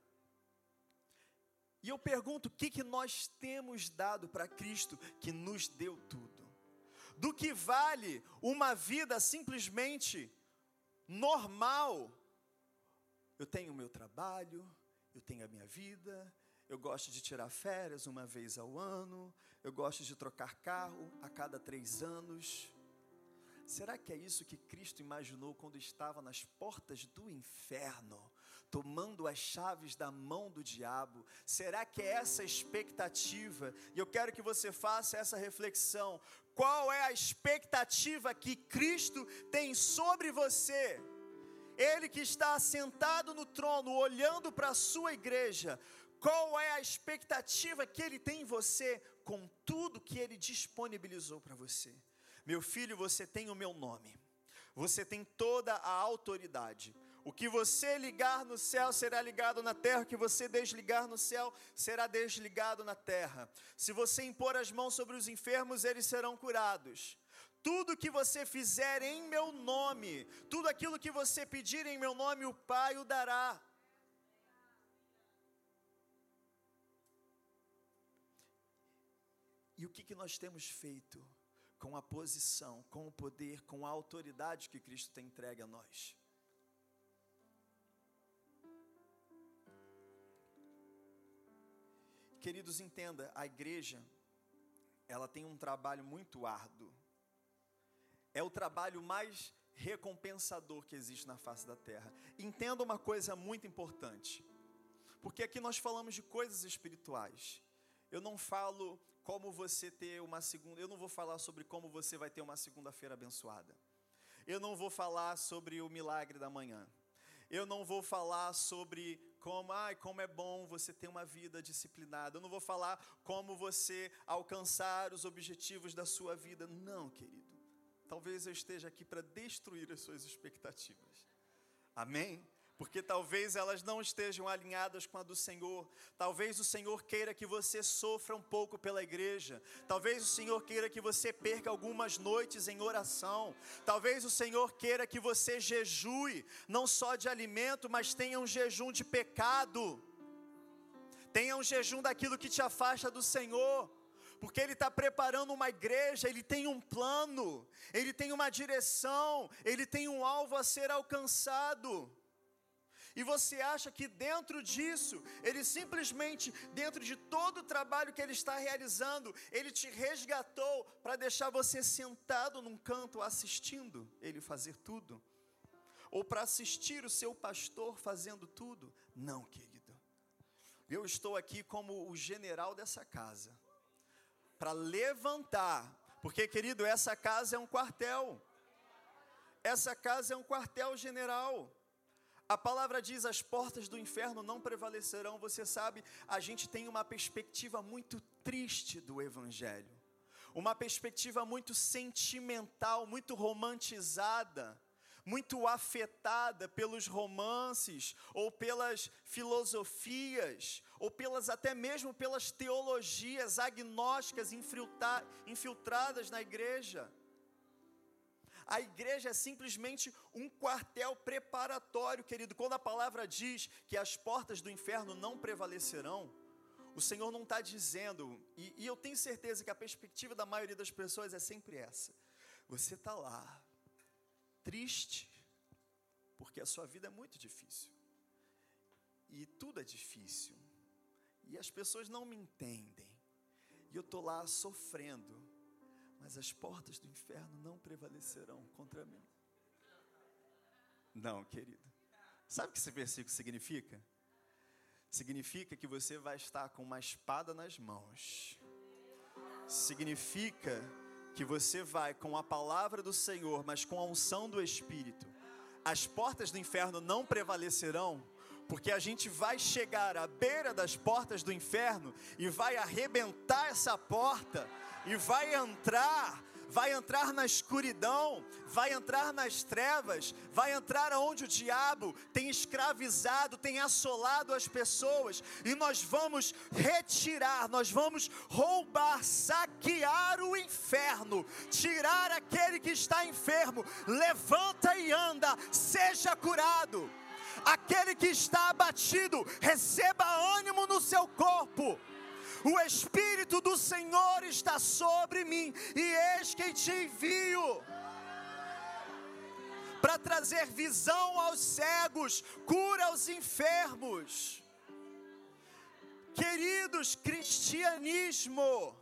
E eu pergunto: o que, que nós temos dado para Cristo que nos deu tudo? Do que vale uma vida simplesmente normal? Eu tenho o meu trabalho, eu tenho a minha vida, eu gosto de tirar férias uma vez ao ano, eu gosto de trocar carro a cada três anos. Será que é isso que Cristo imaginou quando estava nas portas do inferno? tomando as chaves da mão do diabo? Será que é essa expectativa? E eu quero que você faça essa reflexão. Qual é a expectativa que Cristo tem sobre você? Ele que está sentado no trono, olhando para a sua igreja, qual é a expectativa que ele tem em você com tudo que ele disponibilizou para você? Meu filho, você tem o meu nome, você tem toda a autoridade. O que você ligar no céu será ligado na terra, o que você desligar no céu será desligado na terra. Se você impor as mãos sobre os enfermos, eles serão curados. Tudo que você fizer em meu nome, tudo aquilo que você pedir em meu nome, o Pai o dará. E o que, que nós temos feito com a posição, com o poder, com a autoridade que Cristo tem entregue a nós? Queridos, entenda, a igreja, ela tem um trabalho muito árduo. É o trabalho mais recompensador que existe na face da terra. Entenda uma coisa muito importante, porque aqui nós falamos de coisas espirituais. Eu não falo como você ter uma segunda, eu não vou falar sobre como você vai ter uma segunda-feira abençoada. Eu não vou falar sobre o milagre da manhã. Eu não vou falar sobre como, ai, como é bom você ter uma vida disciplinada. Eu não vou falar como você alcançar os objetivos da sua vida. Não, querido. Talvez eu esteja aqui para destruir as suas expectativas. Amém? Porque talvez elas não estejam alinhadas com a do Senhor. Talvez o Senhor queira que você sofra um pouco pela igreja. Talvez o Senhor queira que você perca algumas noites em oração. Talvez o Senhor queira que você jejue, não só de alimento, mas tenha um jejum de pecado. Tenha um jejum daquilo que te afasta do Senhor porque Ele está preparando uma igreja, Ele tem um plano, Ele tem uma direção, Ele tem um alvo a ser alcançado. E você acha que dentro disso, ele simplesmente, dentro de todo o trabalho que ele está realizando, ele te resgatou para deixar você sentado num canto assistindo ele fazer tudo? Ou para assistir o seu pastor fazendo tudo? Não, querido. Eu estou aqui como o general dessa casa, para levantar, porque, querido, essa casa é um quartel. Essa casa é um quartel general. A palavra diz: as portas do inferno não prevalecerão. Você sabe, a gente tem uma perspectiva muito triste do Evangelho, uma perspectiva muito sentimental, muito romantizada, muito afetada pelos romances, ou pelas filosofias, ou pelas até mesmo pelas teologias agnósticas infiltradas na igreja. A igreja é simplesmente um quartel preparatório, querido. Quando a palavra diz que as portas do inferno não prevalecerão, o Senhor não está dizendo, e, e, eu tenho certeza que a perspectiva da maioria das pessoas é sempre essa: você está lá, triste, porque a sua vida é muito difícil, e tudo é difícil, e as pessoas não me entendem, e eu estou lá sofrendo, mas as portas do inferno não prevalecerão contra mim. Não, querido. Sabe o que esse versículo significa? Significa que você vai estar com uma espada nas mãos. Significa que você vai com a palavra do Senhor, mas com a unção do Espírito. As portas do inferno não prevalecerão, porque a gente vai chegar à beira das portas do inferno e vai arrebentar essa porta e vai entrar vai entrar na escuridão, vai entrar nas trevas, vai entrar aonde o diabo tem escravizado, tem assolado as pessoas, e nós vamos retirar, nós vamos roubar, saquear o inferno, tirar aquele que está enfermo, levanta e anda, seja curado. Aquele que está abatido, receba ânimo no seu corpo o Espírito do Senhor está sobre mim, e eis que te envio para trazer visão aos cegos, cura aos enfermos. Queridos, cristianismo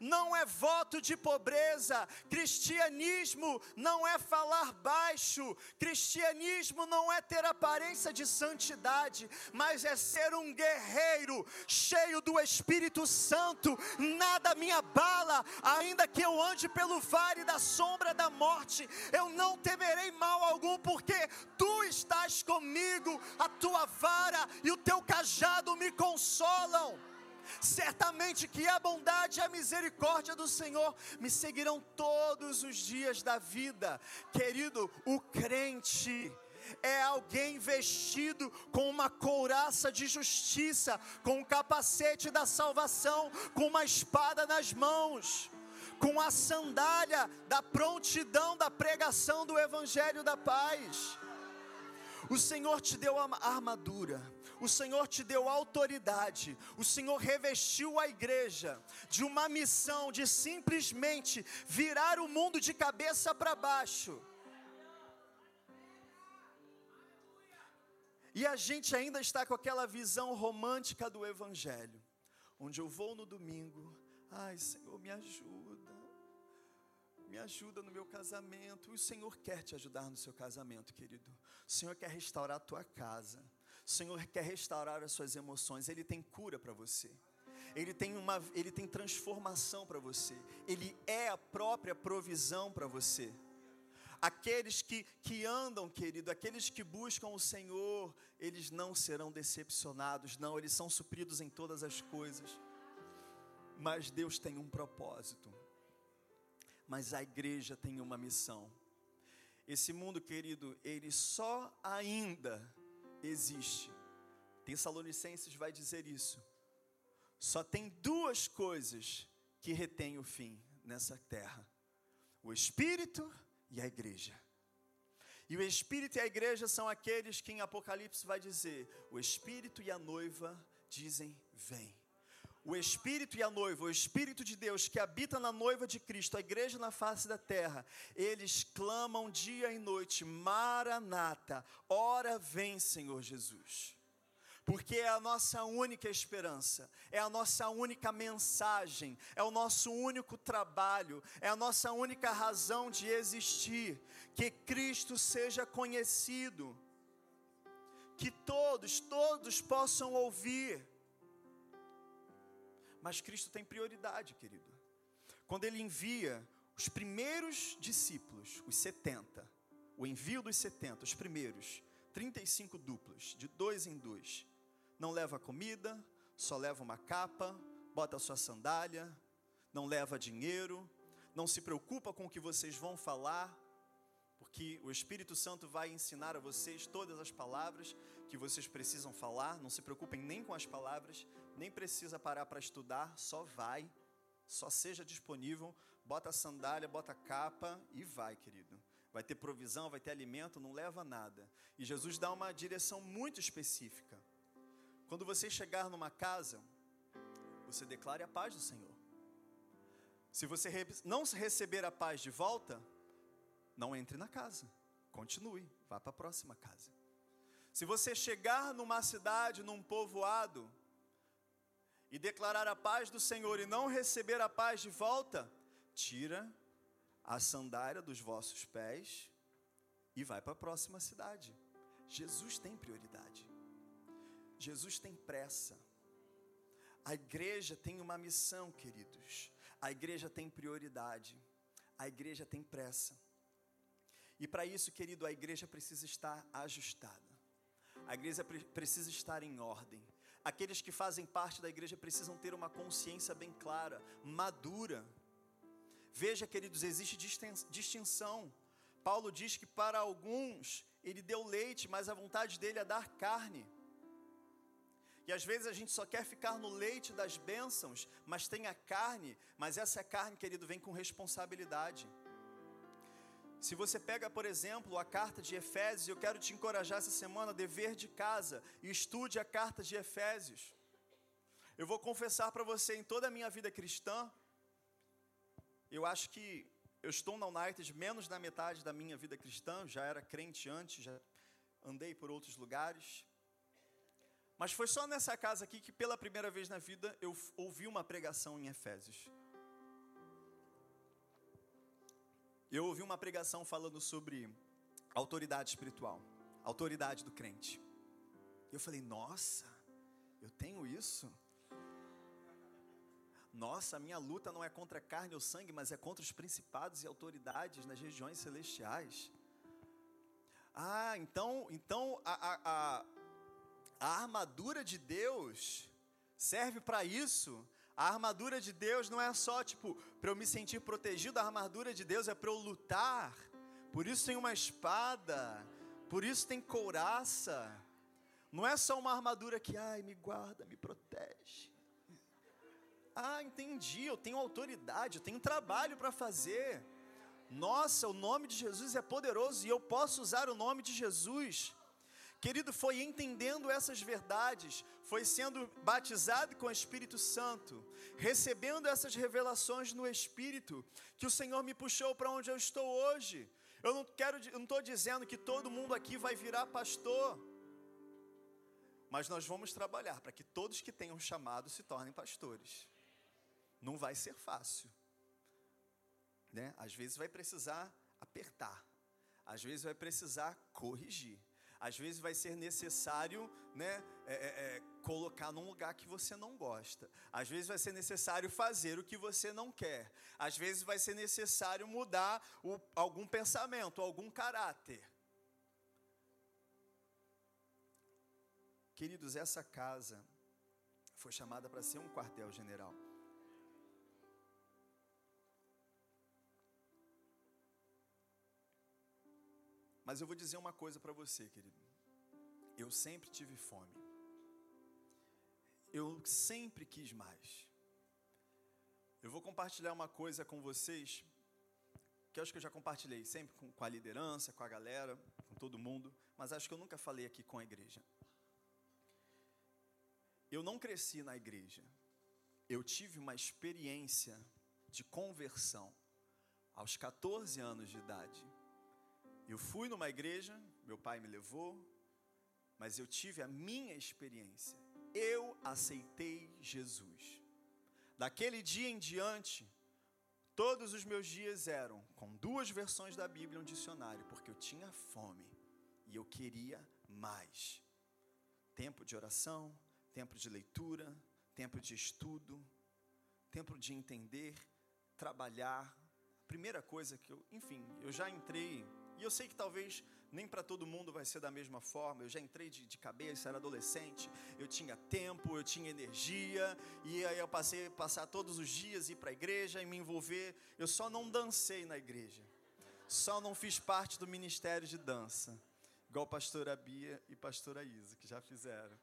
não é voto de pobreza, cristianismo não é falar baixo, cristianismo não é ter aparência de santidade, mas é ser um guerreiro cheio do Espírito Santo. Nada me abala, ainda que eu ande pelo vale da sombra da morte, eu não temerei mal algum, porque tu estás comigo, a tua vara e o teu cajado me consolam. Certamente que a bondade e a misericórdia do Senhor me seguirão todos os dias da vida. Querido, o crente é alguém vestido com uma couraça de justiça, com o um capacete da salvação, com uma espada nas mãos, com a sandália da prontidão da pregação do evangelho da paz. O Senhor te deu a armadura o Senhor te deu autoridade, o Senhor revestiu a igreja de uma missão de simplesmente virar o mundo de cabeça para baixo. E a gente ainda está com aquela visão romântica do Evangelho, onde eu vou no domingo, ai Senhor, me ajuda, me ajuda no meu casamento. E o Senhor quer te ajudar no seu casamento, querido. O Senhor quer restaurar a tua casa. O Senhor quer restaurar as suas emoções, Ele tem cura para você. Ele tem, uma, ele tem transformação para você, Ele é a própria provisão para você. Aqueles que, que andam, querido, aqueles que buscam o Senhor, eles não serão decepcionados, não, eles são supridos em todas as coisas. Mas Deus tem um propósito, mas a igreja tem uma missão. Esse mundo, querido, ele só ainda existe. Tessalonicenses vai dizer isso. Só tem duas coisas que retêm o fim nessa terra: o Espírito e a igreja. E o Espírito e a igreja são aqueles que em Apocalipse vai dizer: o Espírito e a noiva dizem: Vem o Espírito e a noiva, o Espírito de Deus que habita na noiva de Cristo, a igreja na face da terra, eles clamam dia e noite: Maranata, ora vem, Senhor Jesus. Porque é a nossa única esperança, é a nossa única mensagem, é o nosso único trabalho, é a nossa única razão de existir. Que Cristo seja conhecido, que todos, todos possam ouvir mas Cristo tem prioridade, querido. Quando ele envia os primeiros discípulos, os 70, o envio dos 70, os primeiros, 35 duplos, de dois em dois, não leva comida, só leva uma capa, bota a sua sandália, não leva dinheiro, não se preocupa com o que vocês vão falar, porque o Espírito Santo vai ensinar a vocês todas as palavras que vocês precisam falar, não se preocupem nem com as palavras, nem precisa parar para estudar, só vai, só seja disponível, bota a sandália, bota a capa e vai, querido. Vai ter provisão, vai ter alimento, não leva nada. E Jesus dá uma direção muito específica. Quando você chegar numa casa, você declare a paz do Senhor. Se você não receber a paz de volta, não entre na casa. Continue, vá para a próxima casa. Se você chegar numa cidade, num povoado, e declarar a paz do Senhor e não receber a paz de volta, tira a sandália dos vossos pés e vai para a próxima cidade. Jesus tem prioridade. Jesus tem pressa. A igreja tem uma missão, queridos. A igreja tem prioridade. A igreja tem pressa. E para isso, querido, a igreja precisa estar ajustada. A igreja precisa estar em ordem. Aqueles que fazem parte da igreja precisam ter uma consciência bem clara, madura. Veja, queridos, existe distinção. Paulo diz que para alguns ele deu leite, mas a vontade dele é dar carne. E às vezes a gente só quer ficar no leite das bênçãos, mas tem a carne, mas essa carne, querido, vem com responsabilidade. Se você pega, por exemplo, a carta de Efésios, eu quero te encorajar essa semana a dever de casa e estude a carta de Efésios. Eu vou confessar para você, em toda a minha vida cristã, eu acho que eu estou na United menos da metade da minha vida cristã, já era crente antes, já andei por outros lugares. Mas foi só nessa casa aqui que pela primeira vez na vida eu ouvi uma pregação em Efésios. Eu ouvi uma pregação falando sobre autoridade espiritual, autoridade do crente. Eu falei: "Nossa, eu tenho isso?" Nossa, a minha luta não é contra carne ou sangue, mas é contra os principados e autoridades nas regiões celestiais. Ah, então, então a, a, a a armadura de Deus serve para isso. A armadura de Deus não é só tipo para eu me sentir protegido, a armadura de Deus é para eu lutar. Por isso tem uma espada, por isso tem couraça. Não é só uma armadura que, ai, me guarda, me protege. Ah, entendi, eu tenho autoridade, eu tenho trabalho para fazer. Nossa, o nome de Jesus é poderoso e eu posso usar o nome de Jesus Querido, foi entendendo essas verdades, foi sendo batizado com o Espírito Santo, recebendo essas revelações no Espírito, que o Senhor me puxou para onde eu estou hoje. Eu não quero, não estou dizendo que todo mundo aqui vai virar pastor, mas nós vamos trabalhar para que todos que tenham chamado se tornem pastores. Não vai ser fácil, né? Às vezes vai precisar apertar, às vezes vai precisar corrigir. Às vezes vai ser necessário né, é, é, é, colocar num lugar que você não gosta. Às vezes vai ser necessário fazer o que você não quer. Às vezes vai ser necessário mudar o, algum pensamento, algum caráter. Queridos, essa casa foi chamada para ser um quartel-general. Mas eu vou dizer uma coisa para você, querido. Eu sempre tive fome. Eu sempre quis mais. Eu vou compartilhar uma coisa com vocês, que acho que eu já compartilhei sempre com, com a liderança, com a galera, com todo mundo, mas acho que eu nunca falei aqui com a igreja. Eu não cresci na igreja. Eu tive uma experiência de conversão aos 14 anos de idade. Eu fui numa igreja, meu pai me levou, mas eu tive a minha experiência. Eu aceitei Jesus. Daquele dia em diante, todos os meus dias eram com duas versões da Bíblia e um dicionário, porque eu tinha fome e eu queria mais. Tempo de oração, tempo de leitura, tempo de estudo, tempo de entender, trabalhar. Primeira coisa que eu, enfim, eu já entrei e eu sei que talvez nem para todo mundo vai ser da mesma forma. Eu já entrei de, de cabeça, era adolescente, eu tinha tempo, eu tinha energia, e aí eu passei passar todos os dias ir para a igreja e me envolver. Eu só não dancei na igreja, só não fiz parte do ministério de dança, igual pastora Bia e pastora Isa, que já fizeram.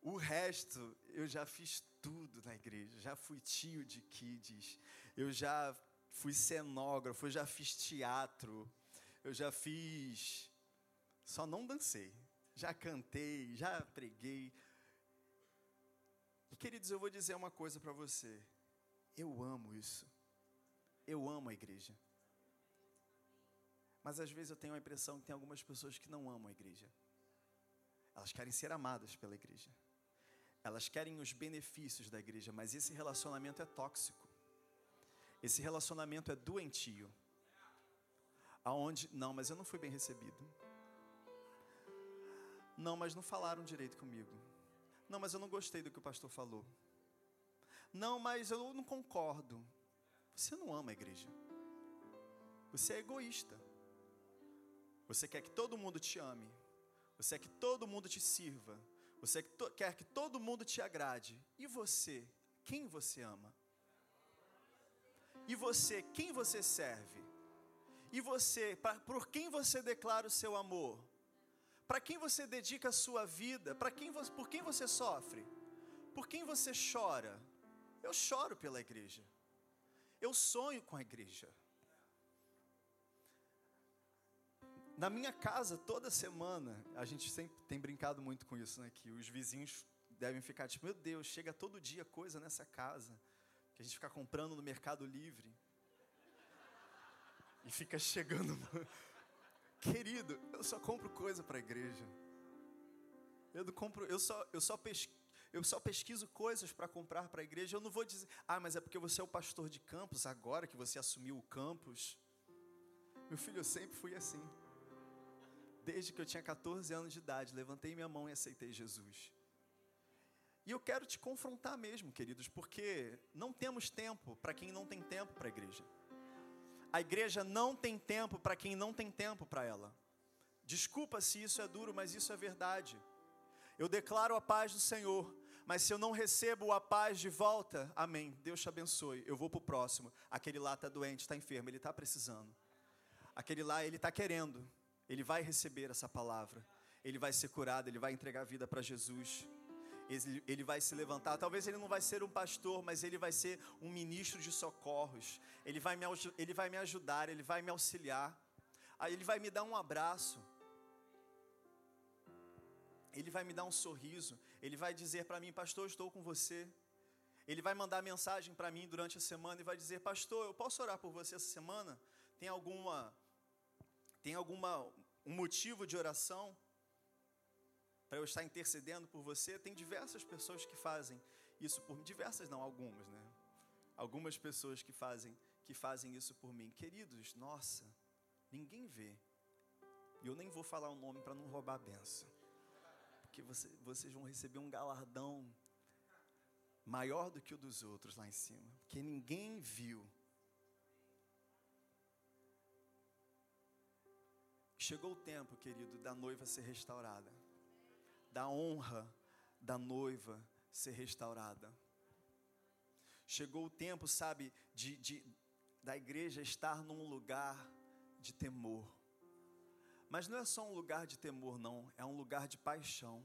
O resto eu já fiz tudo na igreja, já fui tio de kids, eu já fui cenógrafo, eu já fiz teatro, eu já fiz, só não dancei, já cantei, já preguei. E queridos, eu vou dizer uma coisa para você. Eu amo isso. Eu amo a igreja. Mas às vezes eu tenho a impressão que tem algumas pessoas que não amam a igreja. Elas querem ser amadas pela igreja. Elas querem os benefícios da igreja, mas esse relacionamento é tóxico. Esse relacionamento é doentio aonde não, mas eu não fui bem recebido. Não, mas não falaram direito comigo. Não, mas eu não gostei do que o pastor falou. Não, mas eu não concordo. Você não ama a igreja. Você é egoísta. Você quer que todo mundo te ame. Você quer que todo mundo te sirva. Você quer que todo mundo te agrade. E você? Quem você ama? E você? Quem você serve? E você? Pra, por quem você declara o seu amor? Para quem você dedica a sua vida? Para quem por quem você sofre? Por quem você chora? Eu choro pela igreja. Eu sonho com a igreja. Na minha casa, toda semana, a gente sempre tem brincado muito com isso, né? Que os vizinhos devem ficar tipo, meu Deus, chega todo dia coisa nessa casa. Que a gente fica comprando no Mercado Livre. E fica chegando. Querido, eu só compro coisa para a igreja. Eu compro, eu só, eu só pesquiso eu só pesquiso coisas para comprar para a igreja. Eu não vou dizer, ah, mas é porque você é o pastor de campus, agora que você assumiu o campus. Meu filho, eu sempre fui assim. Desde que eu tinha 14 anos de idade, levantei minha mão e aceitei Jesus. E eu quero te confrontar mesmo, queridos, porque não temos tempo para quem não tem tempo para a igreja. A igreja não tem tempo para quem não tem tempo para ela. Desculpa se isso é duro, mas isso é verdade. Eu declaro a paz do Senhor mas se eu não recebo a paz de volta, amém. Deus te abençoe. Eu vou para o próximo. Aquele lá está doente, está enfermo, ele está precisando. Aquele lá, ele está querendo. Ele vai receber essa palavra. Ele vai ser curado, ele vai entregar a vida para Jesus. Ele, vai se levantar. Talvez ele não vai ser um pastor, mas ele vai ser um ministro de socorros. Ele vai me, ele vai me ajudar, ele vai me auxiliar. Ele vai me dar um abraço. Ele vai me dar um sorriso, ele vai dizer para mim, pastor, estou com você. Ele vai mandar mensagem para mim durante a semana e vai dizer, pastor, eu posso orar por você essa semana? Tem alguma, tem alguma um motivo de oração para eu estar intercedendo por você? Tem diversas pessoas que fazem isso por mim, diversas não, algumas, né? Algumas pessoas que fazem que fazem isso por mim, queridos. Nossa, ninguém vê. E eu nem vou falar o nome para não roubar a benção porque você, vocês vão receber um galardão maior do que o dos outros lá em cima, porque ninguém viu. Chegou o tempo, querido, da noiva ser restaurada, da honra da noiva ser restaurada. Chegou o tempo, sabe, de, de da igreja estar num lugar de temor. Mas não é só um lugar de temor, não, é um lugar de paixão.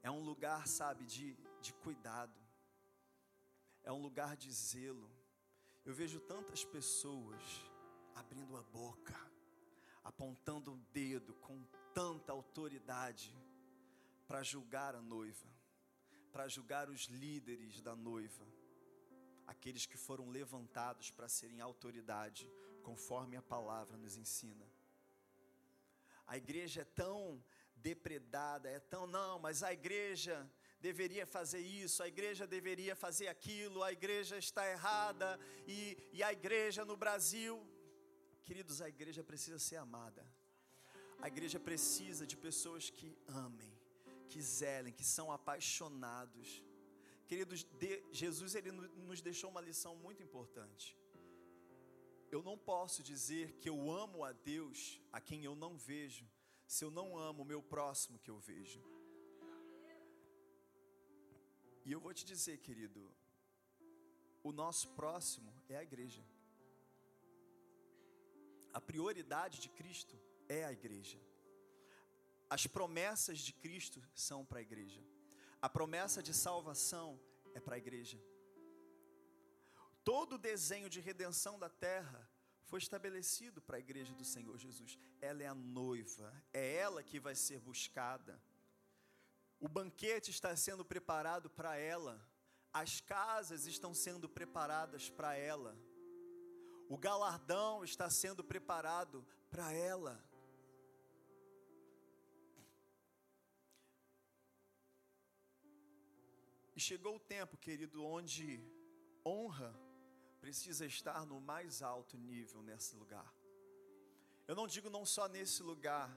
É um lugar, sabe, de, de cuidado. É um lugar de zelo. Eu vejo tantas pessoas abrindo a boca, apontando o dedo com tanta autoridade para julgar a noiva, para julgar os líderes da noiva, aqueles que foram levantados para serem autoridade, conforme a palavra nos ensina. A igreja é tão depredada, é tão, não, mas a igreja deveria fazer isso, a igreja deveria fazer aquilo, a igreja está errada, e, e a igreja no Brasil, queridos, a igreja precisa ser amada, a igreja precisa de pessoas que amem, que zelem, que são apaixonados. Queridos, Jesus ele nos deixou uma lição muito importante eu não posso dizer que eu amo a Deus a quem eu não vejo, se eu não amo o meu próximo que eu vejo. E eu vou te dizer, querido, o nosso próximo é a igreja. A prioridade de Cristo é a igreja. As promessas de Cristo são para a igreja. A promessa de salvação é para a igreja. Todo o desenho de redenção da terra foi estabelecido para a igreja do Senhor Jesus. Ela é a noiva, é ela que vai ser buscada. O banquete está sendo preparado para ela, as casas estão sendo preparadas para ela, o galardão está sendo preparado para ela. Chegou o tempo, querido, onde honra precisa estar no mais alto nível nesse lugar. Eu não digo não só nesse lugar,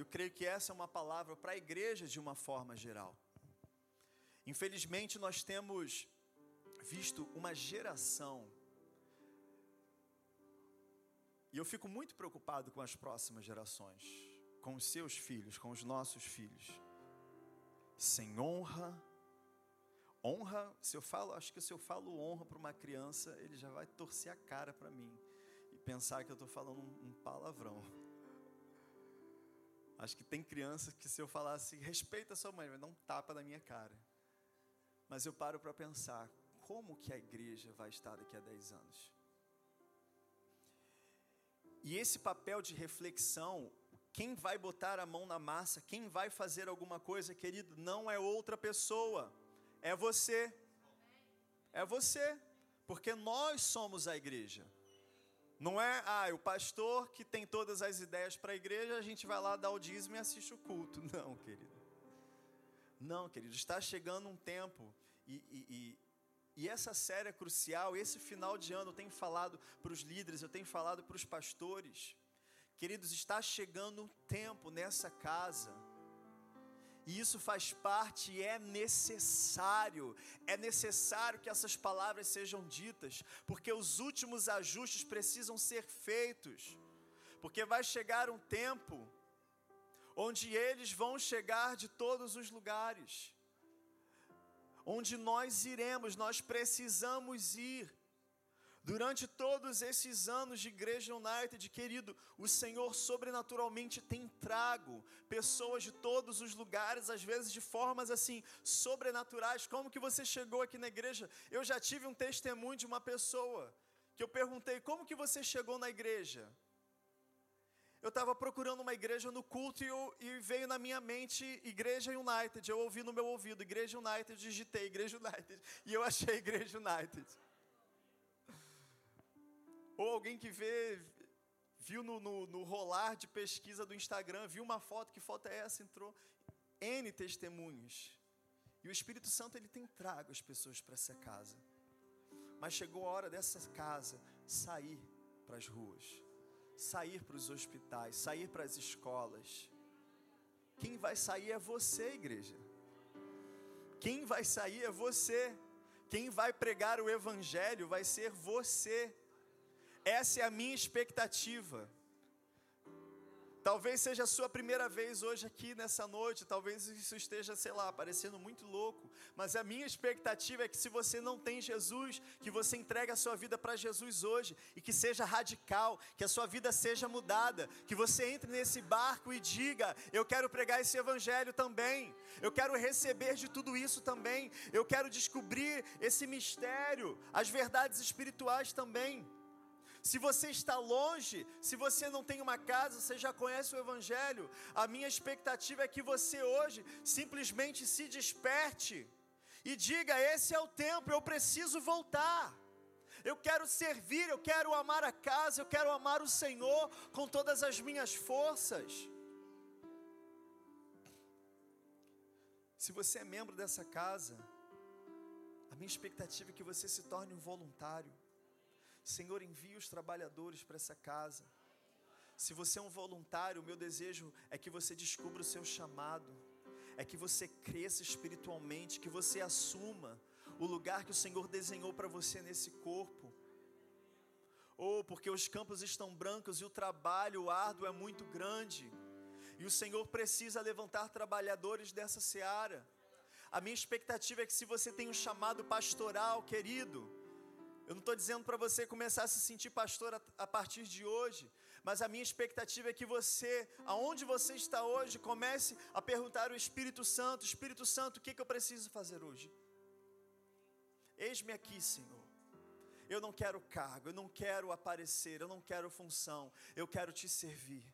eu creio que essa é uma palavra para a igreja de uma forma geral. Infelizmente, nós temos visto uma geração, e eu fico muito preocupado com as próximas gerações, com os seus filhos, com os nossos filhos, sem honra. Honra, se eu falo, acho que se eu falo honra para uma criança, ele já vai torcer a cara para mim e pensar que eu estou falando um, palavrão. Acho que tem crianças que se eu falasse respeita sua mãe, vai dar um tapa na minha cara. Mas eu paro para pensar, como que a igreja vai estar daqui a 10 anos? E esse papel de reflexão, quem vai botar a mão na massa, quem vai fazer alguma coisa, querido, não é outra pessoa, é você. É você, porque nós somos a igreja. Não é, ah, o pastor que tem todas as ideias para a igreja, a gente vai lá dar o dízimo e assiste o culto. Não, querido. Não, querido, está chegando um tempo e, e, e, e essa série é crucial. Esse final de ano eu tenho falado para os líderes, eu tenho falado para os pastores. Queridos, está chegando um tempo nessa casa e isso faz parte e é necessário, é necessário que essas palavras sejam ditas, porque os últimos ajustes precisam ser feitos, porque vai chegar um tempo onde eles vão chegar de todos os lugares, onde nós iremos, nós precisamos ir. Durante todos esses anos de Igreja United, querido, o Senhor sobrenaturalmente tem trago pessoas de todos os lugares, às vezes de formas assim sobrenaturais. Como que você chegou aqui na igreja? Eu já tive um testemunho de uma pessoa que eu perguntei: "Como que você chegou na igreja?" Eu estava procurando uma igreja no culto e, eu, e, veio na minha mente Igreja United. Eu ouvi no meu ouvido Igreja United, digitei Igreja United e eu achei Igreja United. Ou alguém que vê, viu no, no, no, rolar de pesquisa do Instagram, viu uma foto, que foto é essa? Entrou N testemunhos. E o Espírito Santo ele tem trago as pessoas para essa casa. Mas chegou a hora dessa casa sair para as ruas, sair para os hospitais, sair para as escolas. Quem vai sair é você, igreja. Quem vai sair é você. Quem vai pregar o Evangelho vai ser você. Essa é a minha expectativa. Talvez seja a sua primeira vez hoje aqui nessa noite, talvez isso esteja, sei lá, parecendo muito louco, mas a minha expectativa é que se você não tem Jesus, que você entregue a sua vida para Jesus hoje e que seja radical, que a sua vida seja mudada, que você entre nesse barco e diga: Eu quero pregar esse evangelho também, eu quero receber de tudo isso também, eu quero descobrir esse mistério, as verdades espirituais também. Se você está longe, se você não tem uma casa, você já conhece o Evangelho, a minha expectativa é que você hoje simplesmente se desperte e diga: Esse é o tempo, eu preciso voltar. Eu quero servir, eu quero amar a casa, eu quero amar o Senhor com todas as minhas forças. Se você é membro dessa casa, a minha expectativa é que você se torne um voluntário. Senhor, envie os trabalhadores para essa casa. Se você é um voluntário, o meu desejo é que você descubra o seu chamado, é que você cresça espiritualmente, que você assuma o lugar que o Senhor desenhou para você nesse corpo. Ou oh, porque os campos estão brancos e o trabalho árduo é muito grande, e o Senhor precisa levantar trabalhadores dessa seara. A minha expectativa é que se você tem um chamado pastoral, querido, eu não estou dizendo para você começar a se sentir pastor a, a, partir de hoje, mas a minha expectativa é que você, aonde você está hoje, comece a perguntar ao Espírito Santo: Espírito Santo, o que, que eu preciso fazer hoje? Eis-me aqui, Senhor. Eu não quero cargo, eu não quero aparecer, eu não quero função, eu quero te servir.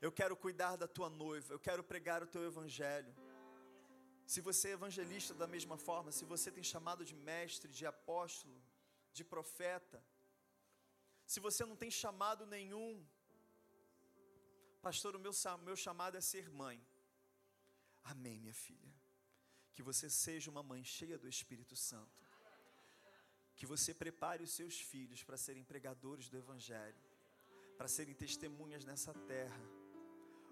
Eu quero cuidar da tua noiva, eu quero pregar o teu evangelho. Se você é evangelista da mesma forma, se você tem chamado de mestre, de apóstolo, de profeta, se você não tem chamado nenhum, pastor, o meu, meu chamado é ser mãe. Amém, minha filha. Que você seja uma mãe cheia do Espírito Santo. Que você prepare os seus filhos para serem pregadores do Evangelho, para serem testemunhas nessa terra.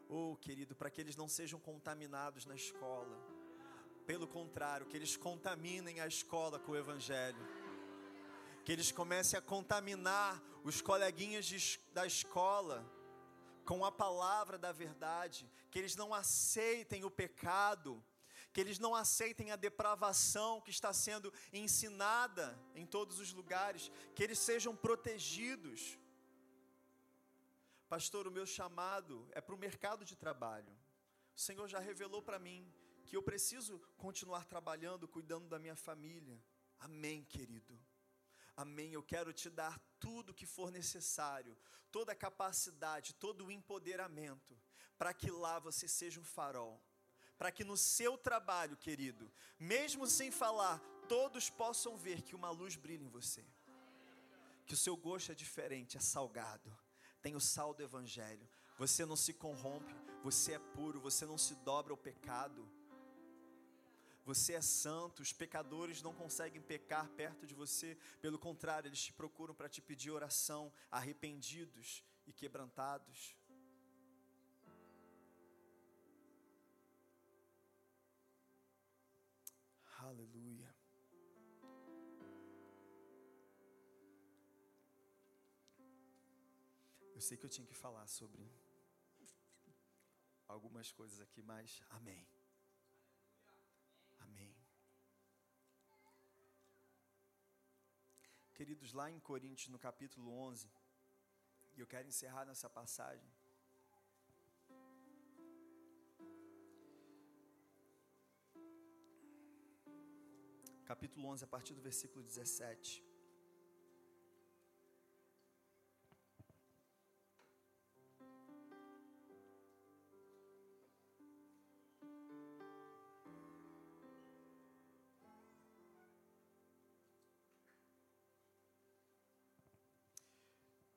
Oh, querido, para que eles não sejam contaminados na escola. Pelo contrário, que eles contaminem a escola com o Evangelho que eles comecem a contaminar os coleguinhas de, da escola com a palavra da verdade, que eles não aceitem o pecado, que eles não aceitem a depravação que está sendo ensinada em todos os lugares, que eles sejam protegidos. Pastor, o meu chamado é para o mercado de trabalho. O Senhor já revelou para mim que eu preciso continuar trabalhando, cuidando da minha família. Amém, querido. Amém. Eu quero te dar tudo que for necessário, toda a capacidade, todo o empoderamento, para que lá você seja um farol. Para que no seu trabalho, querido, mesmo sem falar, todos possam ver que uma luz brilha em você. Que o seu gosto é diferente, é salgado. Tem o sal do evangelho. Você não se corrompe, você é puro, você não se dobra ao pecado você é santo, os pecadores não conseguem pecar perto de você, pelo contrário, eles te procuram para te pedir oração, arrependidos e quebrantados. Aleluia. Eu sei que eu tinha que falar sobre algumas coisas aqui, mas amém. Queridos, lá em Coríntios, no capítulo 11, e eu quero encerrar nessa passagem. Capítulo 11, a partir do versículo 17.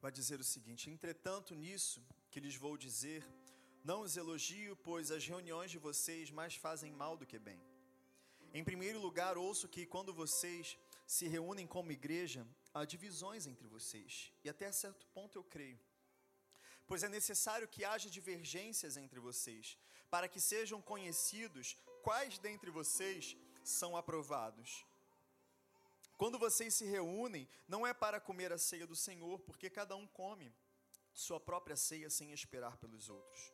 Vai dizer o seguinte: Entretanto, nisso que lhes vou dizer, não os elogio, pois as reuniões de vocês mais fazem mal do que bem. Em primeiro lugar, ouço que quando vocês se reúnem como igreja, há divisões entre vocês, e até certo ponto eu creio. Pois é necessário que haja divergências entre vocês, para que sejam conhecidos quais dentre vocês são aprovados. Quando vocês se reúnem, não é para comer a ceia do Senhor, porque cada um come sua própria ceia sem esperar pelos outros.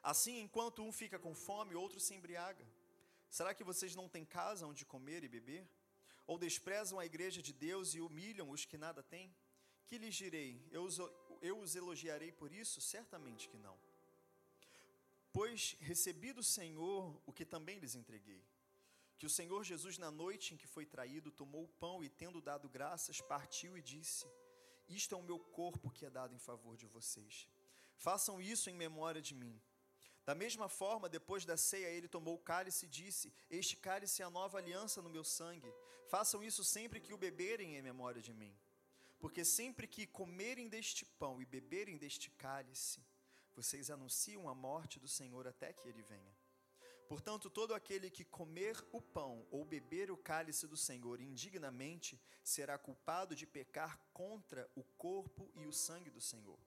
Assim, enquanto um fica com fome, outro se embriaga. Será que vocês não têm casa onde comer e beber? Ou desprezam a igreja de Deus e humilham os que nada têm? Que lhes direi? Eu os, eu os elogiarei por isso? Certamente que não. Pois recebi do Senhor o que também lhes entreguei que o Senhor Jesus, na noite em que foi traído, tomou o pão e, tendo dado graças, partiu e disse: Isto é o meu corpo que é dado em favor de vocês. Façam isso em memória de mim. Da mesma forma, depois da ceia, ele tomou o cálice e disse: Este cálice é a nova aliança no meu sangue. Façam isso sempre que o beberem em memória de mim. Porque sempre que comerem deste pão e beberem deste cálice, vocês anunciam a morte do Senhor até que ele venha. Portanto, todo aquele que comer o pão ou beber o cálice do Senhor indignamente será culpado de pecar contra o corpo e o sangue do Senhor.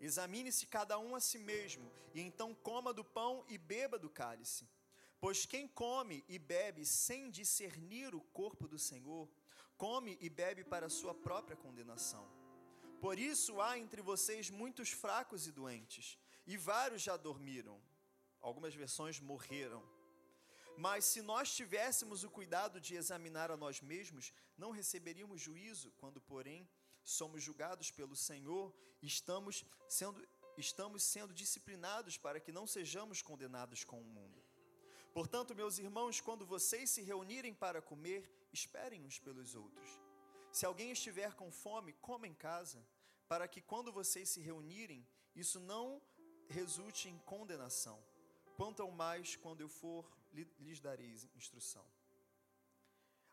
Examine-se cada um a si mesmo, e então coma do pão e beba do cálice. Pois quem come e bebe sem discernir o corpo do Senhor, come e bebe para sua própria condenação. Por isso há entre vocês muitos fracos e doentes, e vários já dormiram algumas versões morreram. Mas se nós tivéssemos o cuidado de examinar a nós mesmos, não receberíamos juízo, quando, porém, somos julgados pelo Senhor, estamos sendo, estamos sendo disciplinados para que não sejamos condenados com o mundo. Portanto, meus irmãos, quando vocês se reunirem para comer, esperem uns pelos outros. Se alguém estiver com fome, coma em casa, para que quando vocês se reunirem, isso não resulte em condenação. Quanto ao mais, quando eu for, lhes darei instrução.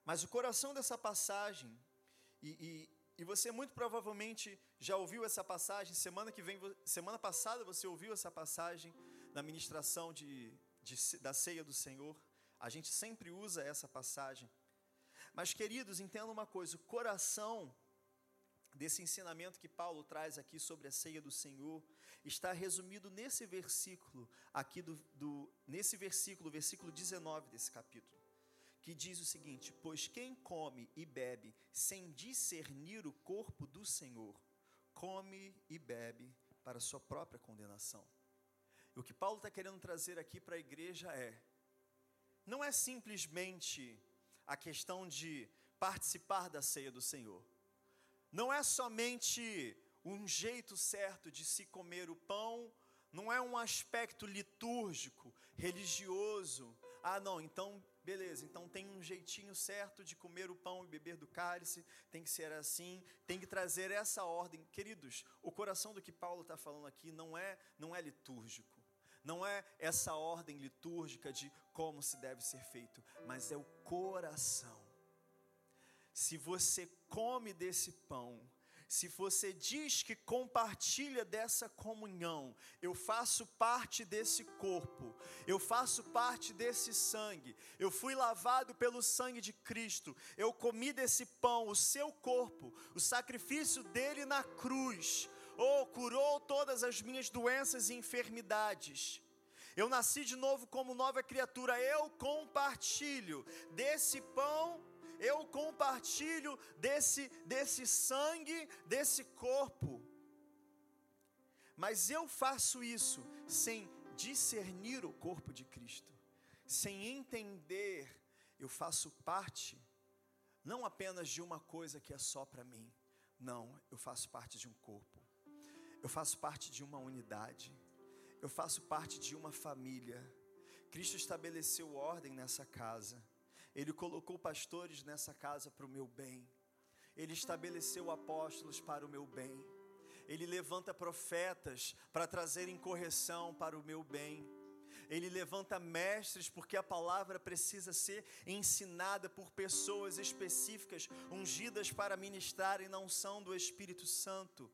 Mas o coração dessa passagem, e, e, e, você muito provavelmente já ouviu essa passagem, semana que vem, semana passada você ouviu essa passagem na ministração de, de, da ceia do Senhor. A gente sempre usa essa passagem. Mas, queridos, entenda uma coisa: o coração desse ensinamento que Paulo traz aqui sobre a ceia do Senhor está resumido nesse versículo aqui do, do nesse versículo, versículo 19 desse capítulo, que diz o seguinte: pois quem come e bebe sem discernir o corpo do Senhor, come e bebe para sua própria condenação. E o que Paulo está querendo trazer aqui para a igreja é: não é simplesmente a questão de participar da ceia do Senhor, não é somente um jeito certo de se comer o pão, não é um aspecto litúrgico, religioso. Ah, não, então beleza, então tem um jeitinho certo de comer o pão e beber do cálice, tem que ser assim, tem que trazer essa ordem. Queridos, o coração do que Paulo está falando aqui não é, não é litúrgico, não é essa ordem litúrgica de como se deve ser feito, mas é o coração. Se você come desse pão, se você diz que compartilha dessa comunhão, eu faço parte desse corpo, eu faço parte desse sangue, eu fui lavado pelo sangue de Cristo, eu comi desse pão, o seu corpo, o sacrifício dele na cruz, oh, curou todas as minhas doenças e enfermidades. Eu nasci de novo como nova criatura, eu compartilho desse pão eu compartilho desse, desse sangue, desse corpo. Mas eu faço isso sem discernir o corpo de Cristo, sem entender, eu faço parte não apenas de uma coisa que é só para mim, não, eu faço parte de um corpo, eu faço parte de uma unidade, eu faço parte de uma família. Cristo estabeleceu ordem nessa casa. Ele colocou pastores nessa casa para o meu bem. Ele estabeleceu apóstolos para o meu bem. Ele levanta profetas para trazerem correção para o meu bem. Ele levanta mestres porque a palavra precisa ser ensinada por pessoas específicas, ungidas para ministrar e não são do Espírito Santo.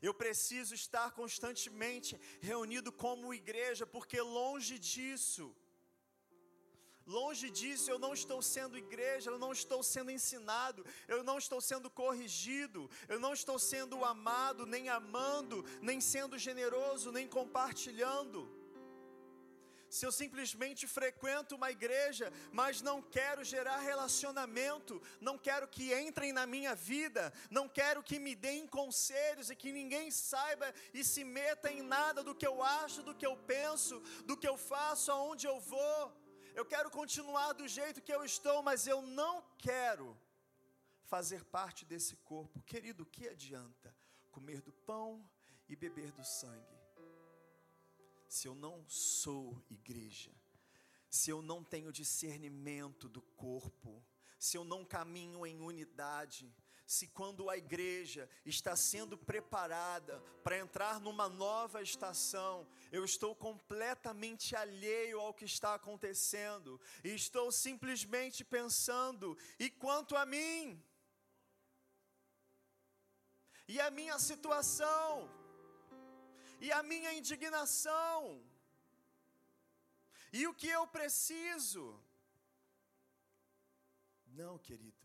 Eu preciso estar constantemente reunido como igreja, porque longe disso, Longe disso, eu não estou sendo igreja, eu não estou sendo ensinado, eu não estou sendo corrigido, eu não estou sendo amado, nem amando, nem sendo generoso, nem compartilhando. Se eu simplesmente frequento uma igreja, mas não quero gerar relacionamento, não quero que entrem na minha vida, não quero que me deem conselhos e que ninguém saiba e se meta em nada do que eu acho, do que eu penso, do que eu faço, aonde eu vou eu quero continuar do jeito que eu estou, mas eu não quero fazer parte desse corpo. Querido, que adianta comer do pão e beber do sangue? Se eu não sou igreja, se eu não tenho discernimento do corpo, se eu não caminho em unidade, se quando a igreja está sendo preparada para entrar numa nova estação, eu estou completamente alheio ao que está acontecendo e estou simplesmente pensando: e quanto a mim? E a minha situação? E a minha indignação? E o que eu preciso? Não, querido.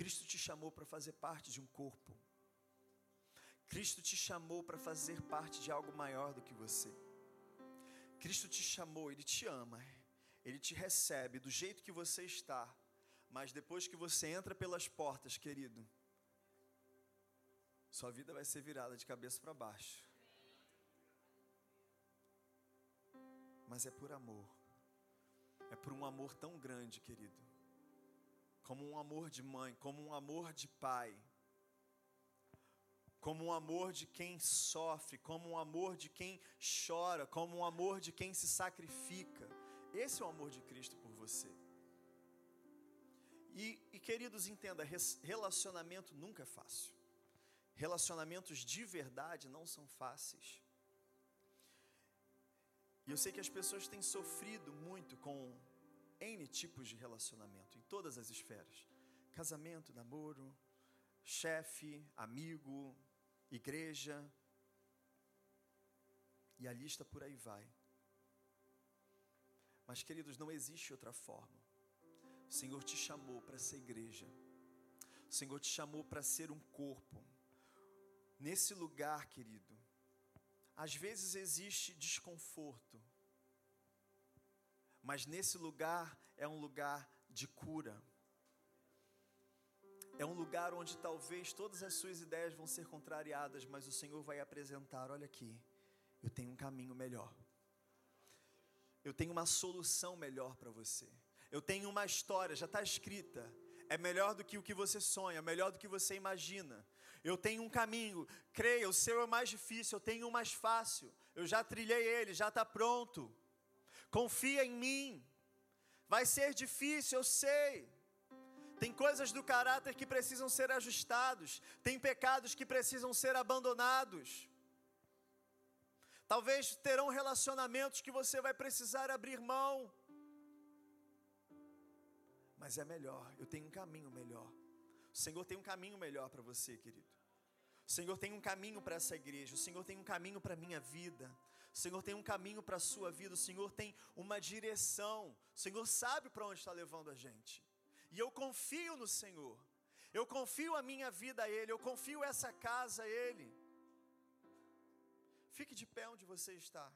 Cristo te chamou para fazer parte de um corpo. Cristo te chamou para fazer parte de algo maior do que você. Cristo te chamou, Ele te ama, Ele te recebe do jeito que você está, mas depois que você entra pelas portas, querido, sua vida vai ser virada de cabeça para baixo. Mas é por amor, é por um amor tão grande, querido como um amor de mãe, como um amor de pai, como um amor de quem sofre, como um amor de quem chora, como um amor de quem se sacrifica. Esse é o amor de Cristo por você. E, e queridos, entenda: relacionamento nunca é fácil. Relacionamentos de verdade não são fáceis. E eu sei que as pessoas têm sofrido muito com N tipos de relacionamento, em todas as esferas: casamento, namoro, chefe, amigo, igreja, e a lista por aí vai. Mas, queridos, não existe outra forma. O Senhor te chamou para ser igreja, o Senhor te chamou para ser um corpo. Nesse lugar, querido, às vezes existe desconforto, mas nesse lugar é um lugar de cura, É um lugar onde talvez todas as suas ideias vão ser contrariadas, mas o Senhor vai apresentar: olha aqui, eu tenho um caminho melhor. Eu tenho uma solução melhor para você. Eu tenho uma história, já está escrita. É melhor do que o que você sonha, melhor do que você imagina. Eu tenho um caminho, creia, o seu é mais difícil, eu tenho um mais fácil. Eu já trilhei ele, já está pronto. Confia em mim. Vai ser difícil, eu sei. Tem coisas do caráter que precisam ser ajustados, tem pecados que precisam ser abandonados. Talvez terão relacionamentos que você vai precisar abrir mão. Mas é melhor, eu tenho um caminho melhor. O Senhor tem um caminho melhor para você, querido. O Senhor tem um caminho para essa igreja, o Senhor tem um caminho para a minha vida. O Senhor tem um caminho para a sua vida, o Senhor tem uma direção, o Senhor sabe para onde está levando a gente. E eu confio no Senhor. Eu confio a minha vida a Ele, eu confio essa casa a Ele. Fique de pé onde você está.